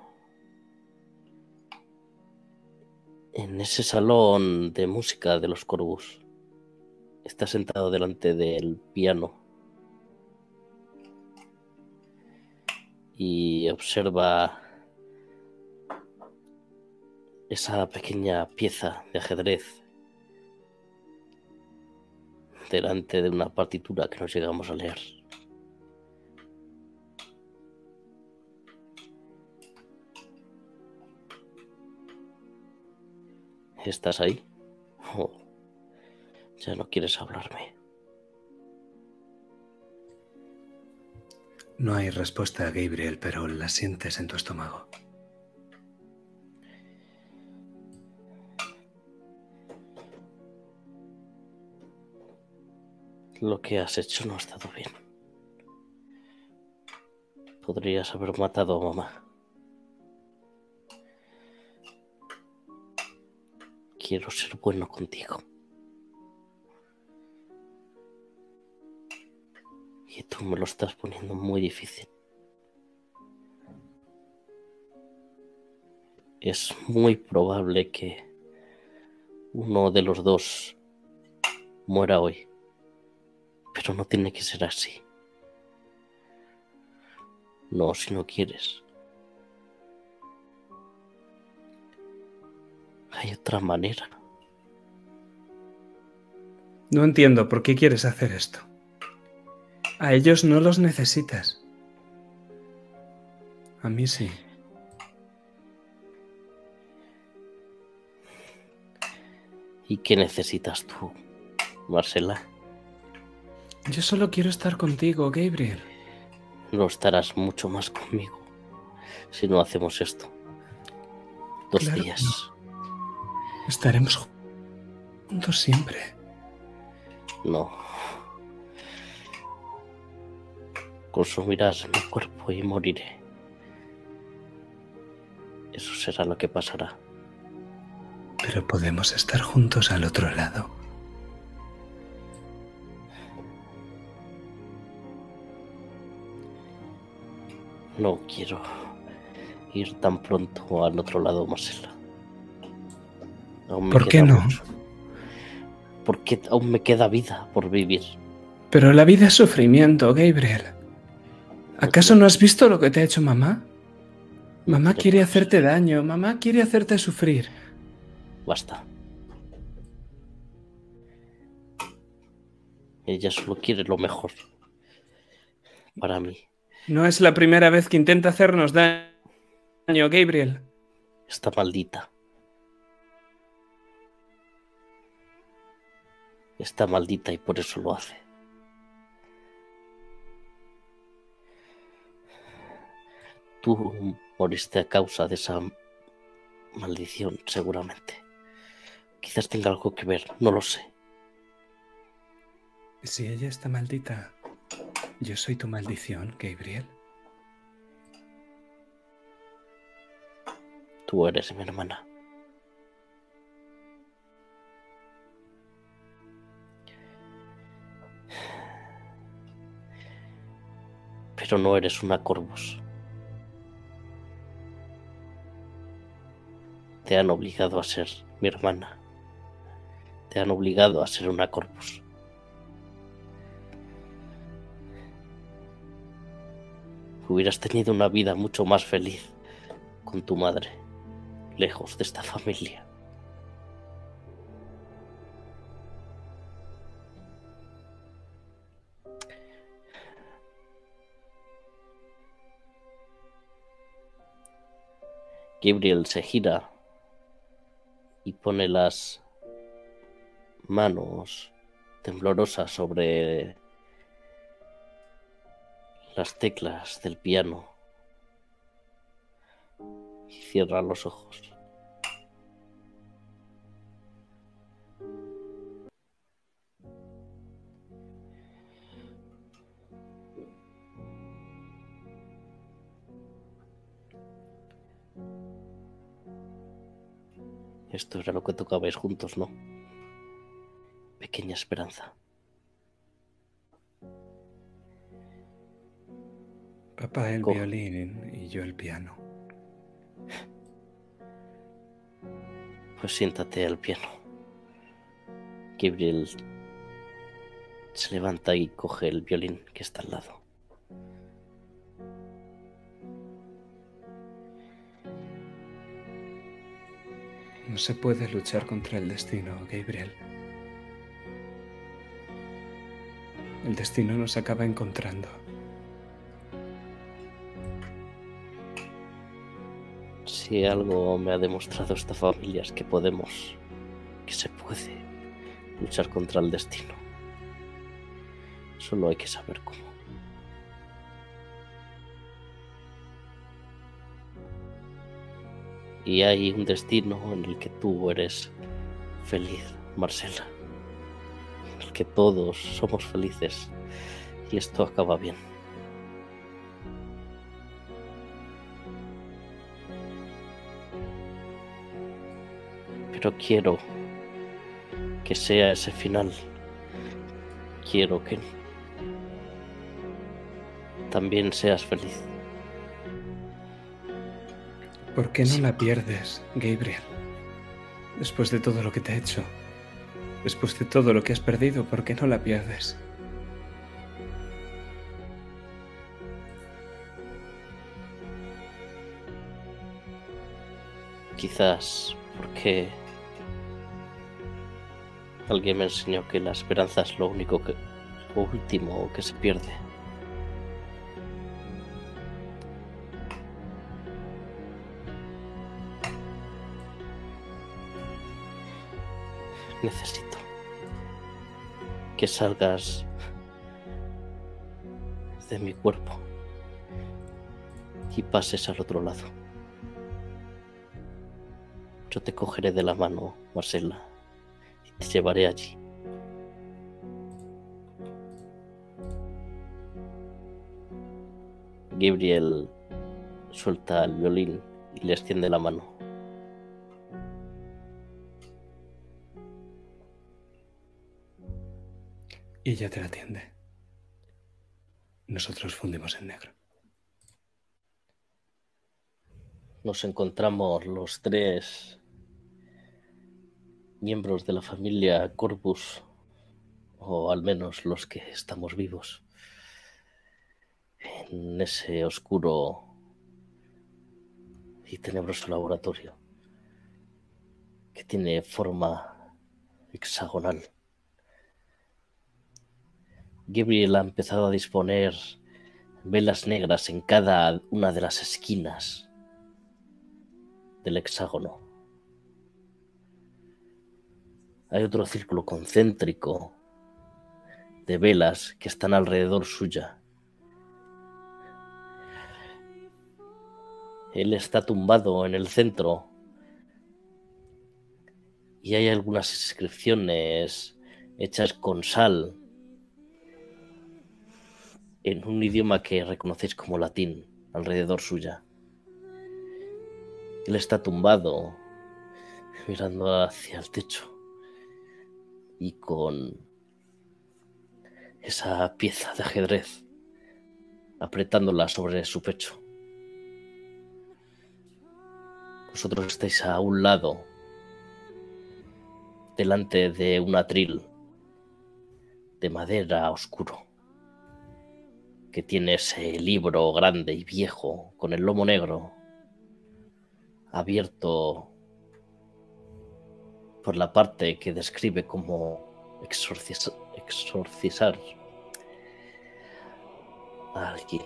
En ese salón de música de los Corvus. Está sentado delante del piano. Y observa esa pequeña pieza de ajedrez delante de una partitura que nos llegamos a leer. ¿Estás ahí? Oh, ya no quieres hablarme. No hay respuesta Gabriel, pero la sientes en tu estómago. Lo que has hecho no ha estado bien. Podrías haber matado a mamá. Quiero ser bueno contigo. Y tú me lo estás poniendo muy difícil. Es muy probable que uno de los dos muera hoy. Pero no tiene que ser así. No, si no quieres. Hay otra manera. No entiendo por qué quieres hacer esto. A ellos no los necesitas. A mí sí. ¿Y qué necesitas tú, Marcela? Yo solo quiero estar contigo, Gabriel. No estarás mucho más conmigo si no hacemos esto. Dos Claro días. Estaremos juntos siempre. No. Consumirás mi cuerpo y moriré. Eso será lo que pasará. Pero podemos estar juntos al otro lado. No quiero ir tan pronto al otro lado, Marcela. Aún me ¿Por qué no? mucho. Porque aún me queda vida por vivir. Pero la vida es sufrimiento, Gabriel. ¿Acaso no has visto lo que te ha hecho mamá? Mamá quiere hacerte daño, mamá quiere hacerte sufrir. Basta. Ella solo quiere lo mejor. Para mí. No es la primera vez que intenta hacernos daño, Gabriel. Está maldita. Está maldita y por eso lo hace. Tú moriste a causa de esa maldición, seguramente. Quizás tenga algo que ver, no lo sé. Si ella está maldita, yo soy tu maldición, Gabriel. Tú eres mi hermana. Pero no eres una Corvus. Te han obligado a ser mi hermana. Te han obligado a ser una Corvus. Hubieras tenido una vida mucho más feliz con tu madre, lejos de esta familia. Gabriel se gira y pone las manos temblorosas sobre las teclas del piano y cierra los ojos. Esto era lo que tocabais juntos, ¿no? Pequeña esperanza. Papá el Co- violín y yo el piano. Pues siéntate al piano. Gabriel se levanta y coge el violín que está al lado. No se puede luchar contra el destino, Gabriel. El destino nos acaba encontrando. Si algo me ha demostrado esta familia es que podemos, que se puede luchar contra el destino. Solo hay que saber cómo. Y hay un destino en el que tú eres feliz, Marcela. En el que todos somos felices. Y esto acaba bien. Pero quiero que sea ese final. Quiero que también seas feliz. ¿Por qué no Sí. la pierdes, Gabriel? Después de todo lo que te he hecho. Después de todo lo que has perdido, ¿por qué no la pierdes? Quizás porque alguien me enseñó que la esperanza es lo único que, lo último que se pierde. Necesito que salgas de mi cuerpo y pases al otro lado. Yo te cogeré de la mano, Marcela, te llevaré allí. Gabriel suelta el violín y le extiende la mano. Y ella te la atiende. Nosotros fundimos en negro. Nos encontramos los tres miembros de la familia Corpus, o al menos los que estamos vivos, en ese oscuro y tenebroso laboratorio que tiene forma hexagonal. Gabriel ha empezado a disponer velas negras en cada una de las esquinas del hexágono. Hay otro círculo concéntrico de velas que están alrededor suya. Él está tumbado en el centro. Y hay algunas inscripciones hechas con sal en un idioma que reconocéis como latín alrededor suya. Él está tumbado mirando hacia el techo y con esa pieza de ajedrez apretándola sobre su pecho. Vosotros estáis a un lado, delante de un atril de madera oscuro, que tiene ese libro grande y viejo con el lomo negro abierto por la parte que describe como exorcizar a alguien.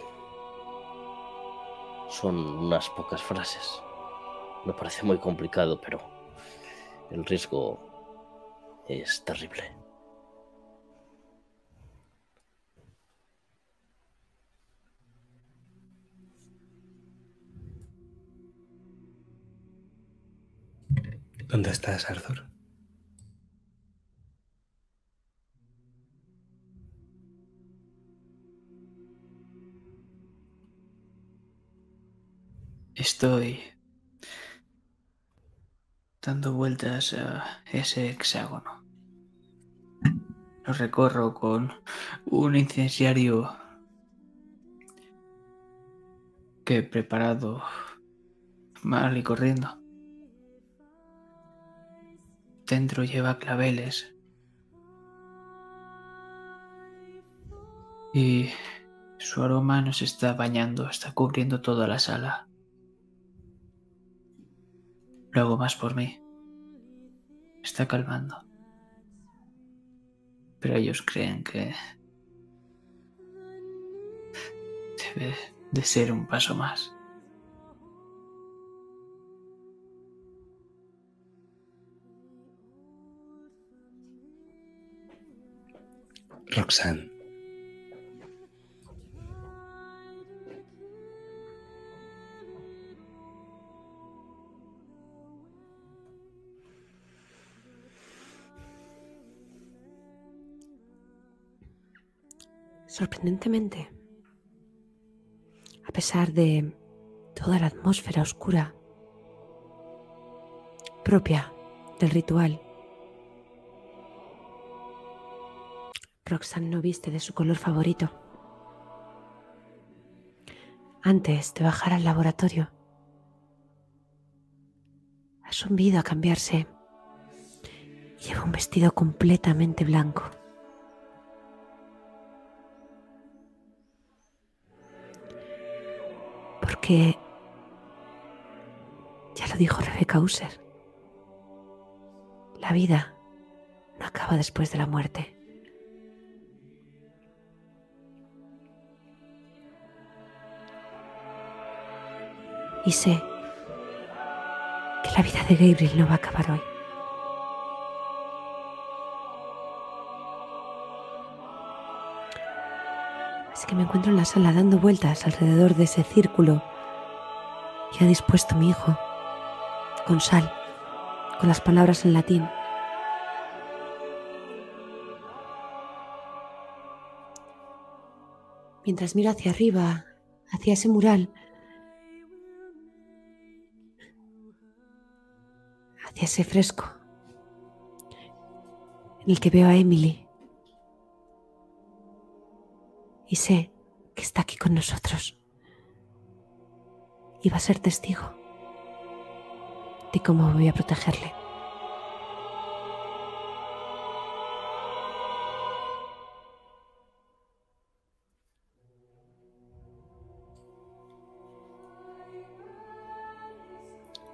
Son unas pocas frases. Me parece muy complicado, pero el riesgo es terrible. ¿Dónde estás, Arthur? Estoy dando vueltas a ese hexágono. Lo recorro con un incensiario que he preparado mal y corriendo. Dentro lleva claveles. Y su aroma nos está bañando, está cubriendo toda la sala. Lo hago más por mí. Está calmando. Pero ellos creen que debe de ser un paso más. Roxanne. Sorprendentemente, a pesar de toda la atmósfera oscura propia del ritual, Roxanne no viste de su color favorito. Antes de bajar al laboratorio, ha subido a cambiarse lleva un vestido completamente blanco. Ya lo dijo Rebecca User. La vida no acaba después de la muerte. Y sé que la vida de Gabriel no va a acabar hoy. Así que me encuentro en la sala dando vueltas alrededor de ese círculo ha dispuesto mi hijo, con sal, con las palabras en latín. Mientras miro hacia arriba, hacia ese mural, hacia ese fresco, en el que veo a Emily. Y sé que está aquí con nosotros. Va a ser testigo de cómo voy a protegerle.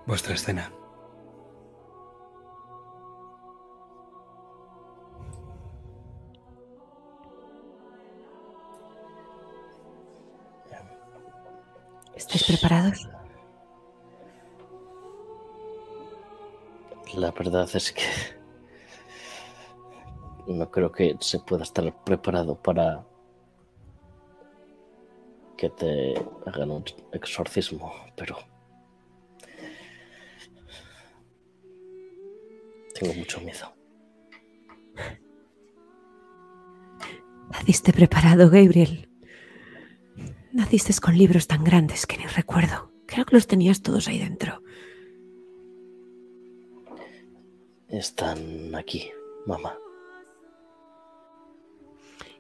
Vuestra escena. preparados? La verdad es que no creo que se pueda estar preparado para que te hagan un exorcismo, pero tengo mucho miedo. ¿Naciste preparado, Gabriel? Naciste con libros tan grandes que ni recuerdo. Creo que los tenías todos ahí dentro. Están aquí, mamá.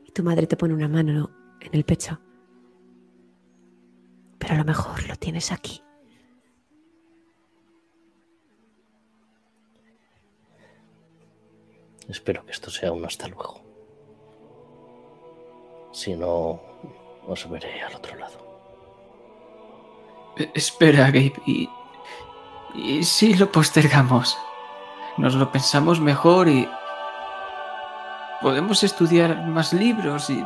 Y tu madre te pone una mano en el pecho. Pero a lo mejor lo tienes aquí. Espero que esto sea un hasta luego. Si no, os veré al otro lado. Espera, Gabe, y, y si lo postergamos, nos lo pensamos mejor y podemos estudiar más libros y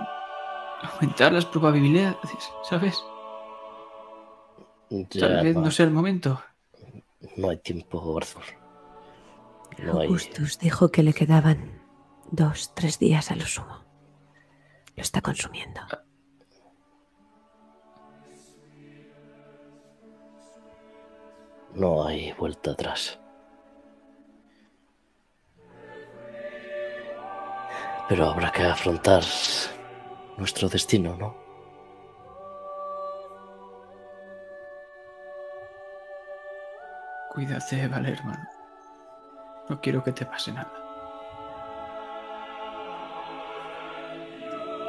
aumentar las probabilidades, ¿sabes? Ya, Tal vez no sea el momento. no hay tiempo, Arthur. No hay... Augustus dijo que le quedaban dos, tres días a lo sumo. Lo está consumiendo. No hay vuelta atrás. Pero habrá que afrontar nuestro destino, ¿no? Cuídate, vale, hermano. No quiero que te pase nada.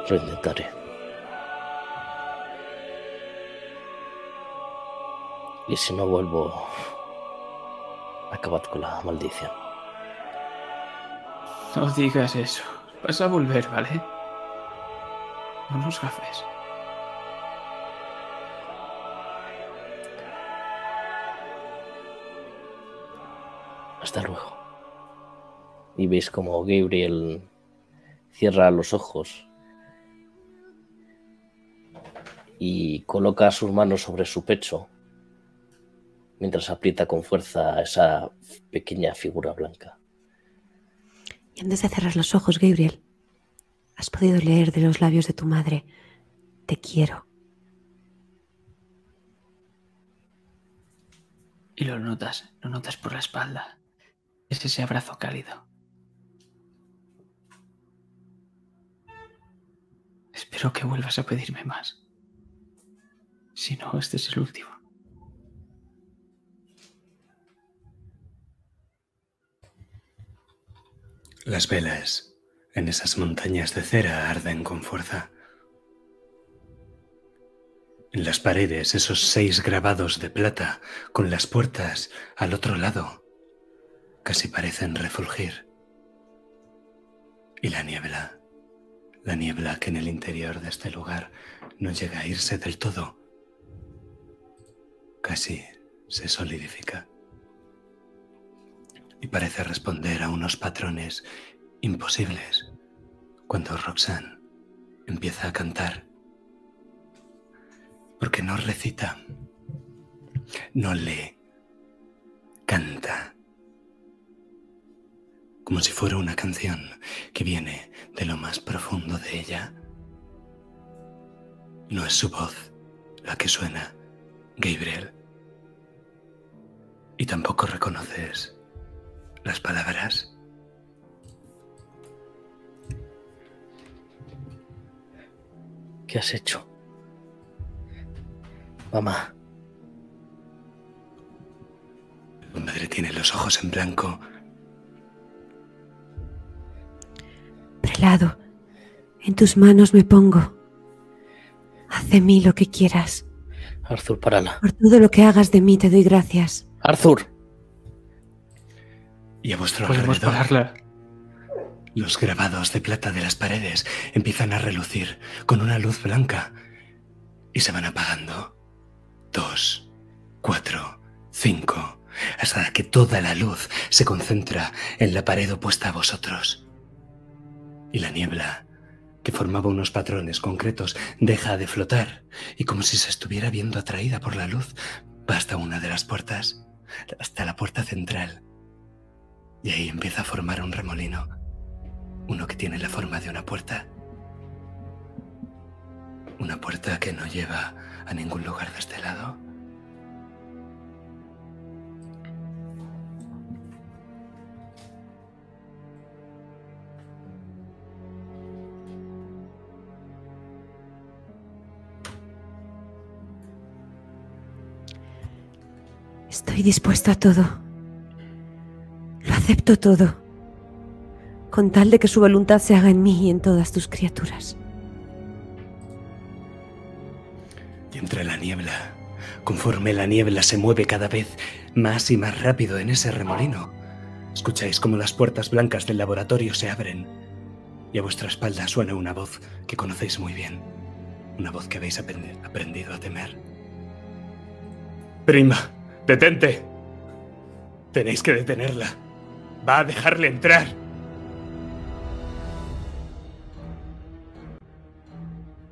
Lo intentaré. Y si no vuelvo, acabad con la maldición. No digas eso. Vas a volver, ¿vale? No nos gafes. Hasta luego. Y veis como Gabriel cierra los ojos y coloca sus manos sobre su pecho mientras aprieta con fuerza esa pequeña figura blanca. Y antes de cerrar los ojos, Gabriel, has podido leer de los labios de tu madre, te quiero. Y lo notas, lo notas por la espalda. Es ese abrazo cálido. Espero que vuelvas a pedirme más. Si no, este es el último. Las velas en esas montañas de cera arden con fuerza. En las paredes esos seis grabados de plata con las puertas al otro lado casi parecen refulgir. Y la niebla, la niebla que en el interior de este lugar no llega a irse del todo, casi se solidifica y parece responder a unos patrones imposibles cuando Roxanne empieza a cantar. Porque no recita, no lee, canta. Como si fuera una canción que viene de lo más profundo de ella. No es su voz la que suena, Gabriel. Y tampoco reconoces las palabras. ¿Qué has hecho? Mamá, Tu madre tiene los ojos en blanco. Prelado, en tus manos me pongo. Haz de mí lo que quieras. Arthur, párala. Por todo lo que hagas de mí te doy gracias. Arthur, Y a vuestro Podemos alrededor, pararla. los grabados de plata de las paredes empiezan a relucir con una luz blanca y se van apagando. Dos, cuatro, cinco, hasta que toda la luz se concentra en la pared opuesta a vosotros. Y la niebla, que formaba unos patrones concretos, deja de flotar y como si se estuviera viendo atraída por la luz, va hasta una de las puertas, hasta la puerta central. Y ahí empieza a formar un remolino, uno que tiene la forma de una puerta. Una puerta que no lleva a ningún lugar de este lado. Estoy dispuesto a todo. Acepto todo. Con tal de que su voluntad se haga en mí y en todas tus criaturas. Y entre la niebla, conforme la niebla se mueve cada vez más y más rápido en ese remolino, escucháis como las puertas blancas del laboratorio se abren y a vuestra espalda suena una voz que conocéis muy bien, una voz que habéis aprendido a temer. Prima, detente. Tenéis que detenerla. Va a dejarle entrar.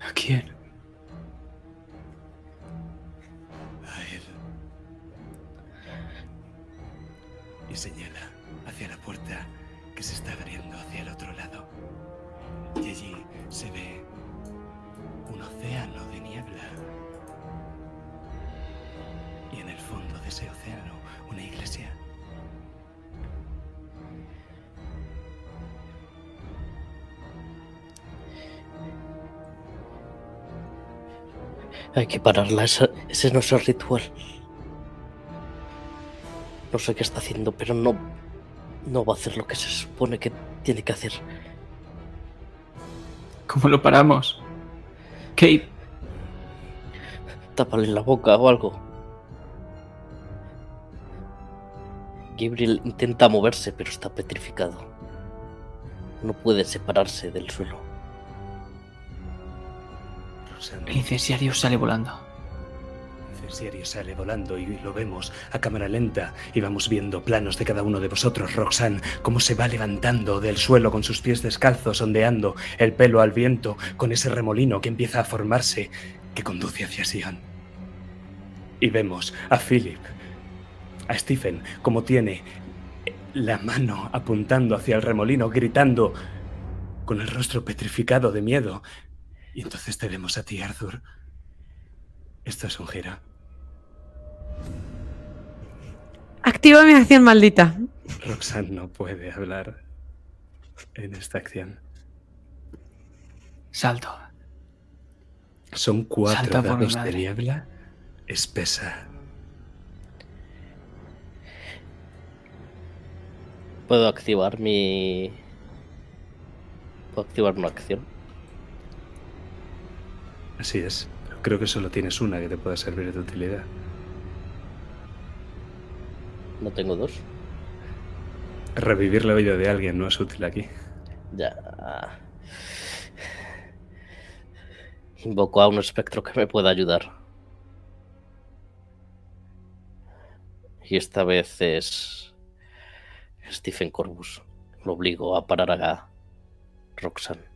¿A quién? A él. Y señala hacia la puerta que se está abriendo Hay que pararla, ese, ese es nuestro ritual. No sé qué está haciendo, pero no, no va a hacer lo que se supone que tiene que hacer. ¿Cómo lo paramos? Kate, Tápale la boca o algo. Gabriel intenta moverse, pero está petrificado. No puede separarse del suelo. El incensiario sale volando. El incensiario sale volando y lo vemos a cámara lenta y vamos viendo planos de cada uno de vosotros, Roxanne, cómo se va levantando del suelo con sus pies descalzos, ondeando el pelo al viento, con ese remolino que empieza a formarse que conduce hacia Sion. Y vemos a Philip, a Stephen, como tiene la mano apuntando hacia el remolino, gritando con el rostro petrificado de miedo. Y entonces te vemos a ti, Arthur. Esto es un giro. Activa mi acción maldita. Roxanne no puede hablar en esta acción. Salto. Son cuatro mi dados de niebla espesa. Puedo activar mi. Puedo activar una acción. Así es. Pero creo que solo tienes una que te pueda servir de utilidad. No tengo dos. Revivir la vida de alguien no es útil aquí. Ya. Invoco a un espectro que me pueda ayudar. Y esta vez es Stephen Corbus. Lo obligo a parar a Roxanne.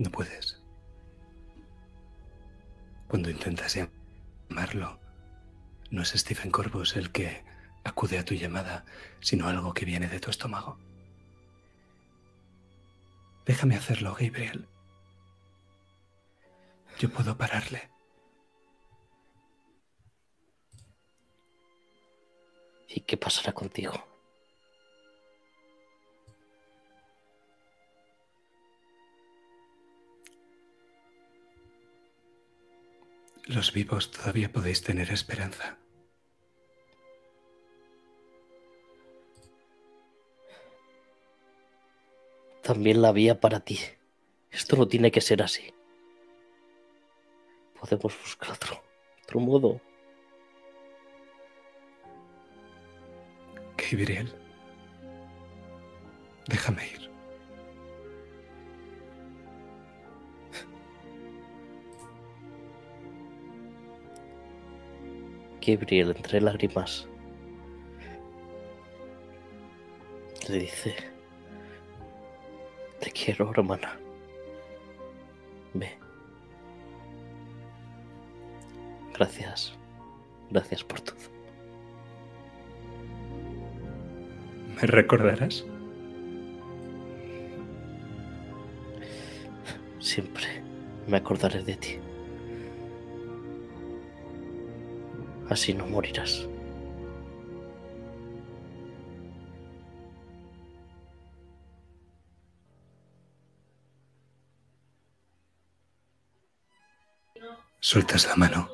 No puedes. Cuando intentas llamarlo, no es Stephen Corbus el que acude a tu llamada, sino algo que viene de tu estómago. Déjame hacerlo, Gabriel. Yo puedo pararle. ¿Y qué pasará contigo? Los vivos todavía podéis tener esperanza. También la había para ti. Esto no tiene que ser así. Podemos buscar otro, otro modo. Gabriel, déjame ir. Gabriel, entre lágrimas, le dice, te quiero, hermana. Ve. Gracias. Gracias por todo. ¿Me recordarás? Siempre me acordaré de ti. Así no morirás. Sueltas la mano.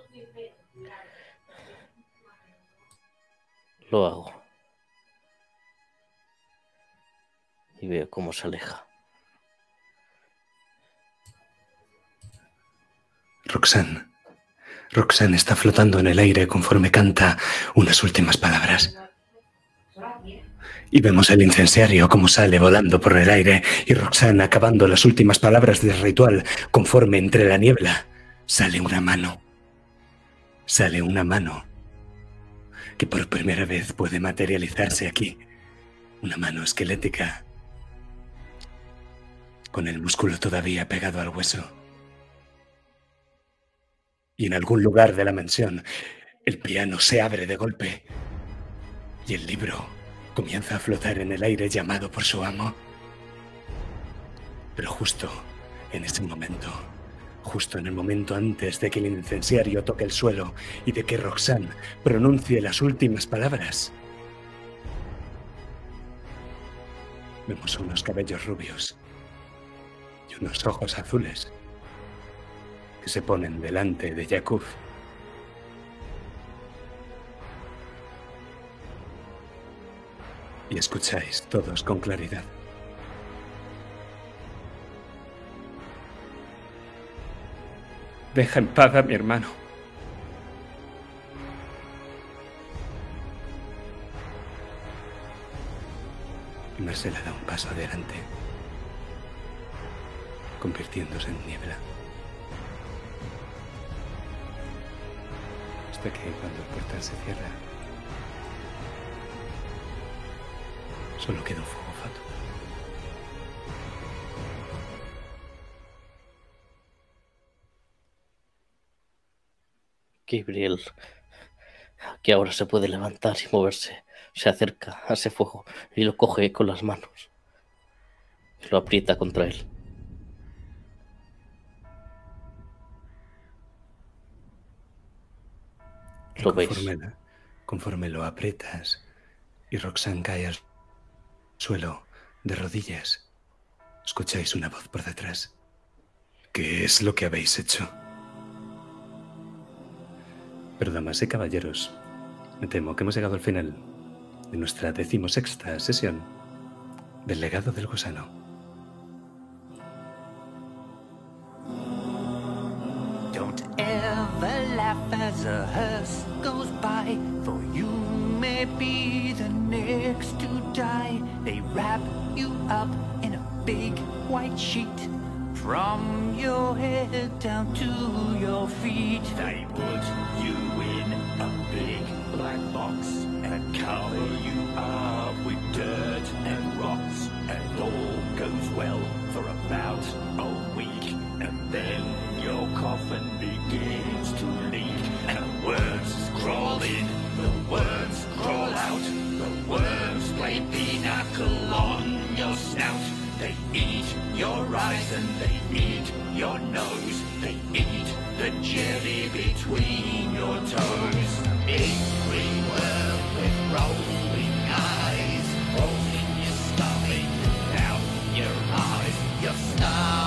Lo hago. Y veo cómo se aleja. Roxanne. Roxanne está flotando en el aire conforme canta unas últimas palabras. Y vemos el incensario como sale volando por el aire y Roxanne acabando las últimas palabras del ritual conforme entre la niebla sale una mano. Sale una mano que por primera vez puede materializarse aquí. Una mano esquelética con el músculo todavía pegado al hueso. Y en algún lugar de la mansión, el piano se abre de golpe y el libro comienza a flotar en el aire llamado por su amo. Pero justo en ese momento, justo en el momento antes de que el incensario toque el suelo y de que Roxanne pronuncie las últimas palabras, vemos unos cabellos rubios y unos ojos azules que se ponen delante de Jakub. Y escucháis todos con claridad. Deja en paz a mi hermano. Y Marcela da un paso adelante, convirtiéndose en niebla. Que cuando el portal se cierra, solo queda un fuego fato. Gabriel, que ahora se puede levantar y moverse, se acerca a ese fuego y lo coge con las manos. Lo aprieta contra él. Lo veis. conforme, la- conforme lo aprietas y Roxanne cae al suelo de rodillas, escucháis una voz por detrás. ¿Qué es lo que habéis hecho? Pero damas y caballeros, me temo que hemos llegado al final de nuestra decimosexta sesión del legado del gusano. Don't as a hearse goes by, for you may be the next to die. They wrap you up in a big white sheet, from your head down to your feet. They put you in a big black box and cover you up with dirt and rocks, and all goes well for about a week, and then your coffin begins crawl out, the worms play pinochle on your snout. They eat your eyes and they eat your nose. They eat the jelly between your toes. Green worm with rolling eyes, rolling your stomach out your eyes. Your stomach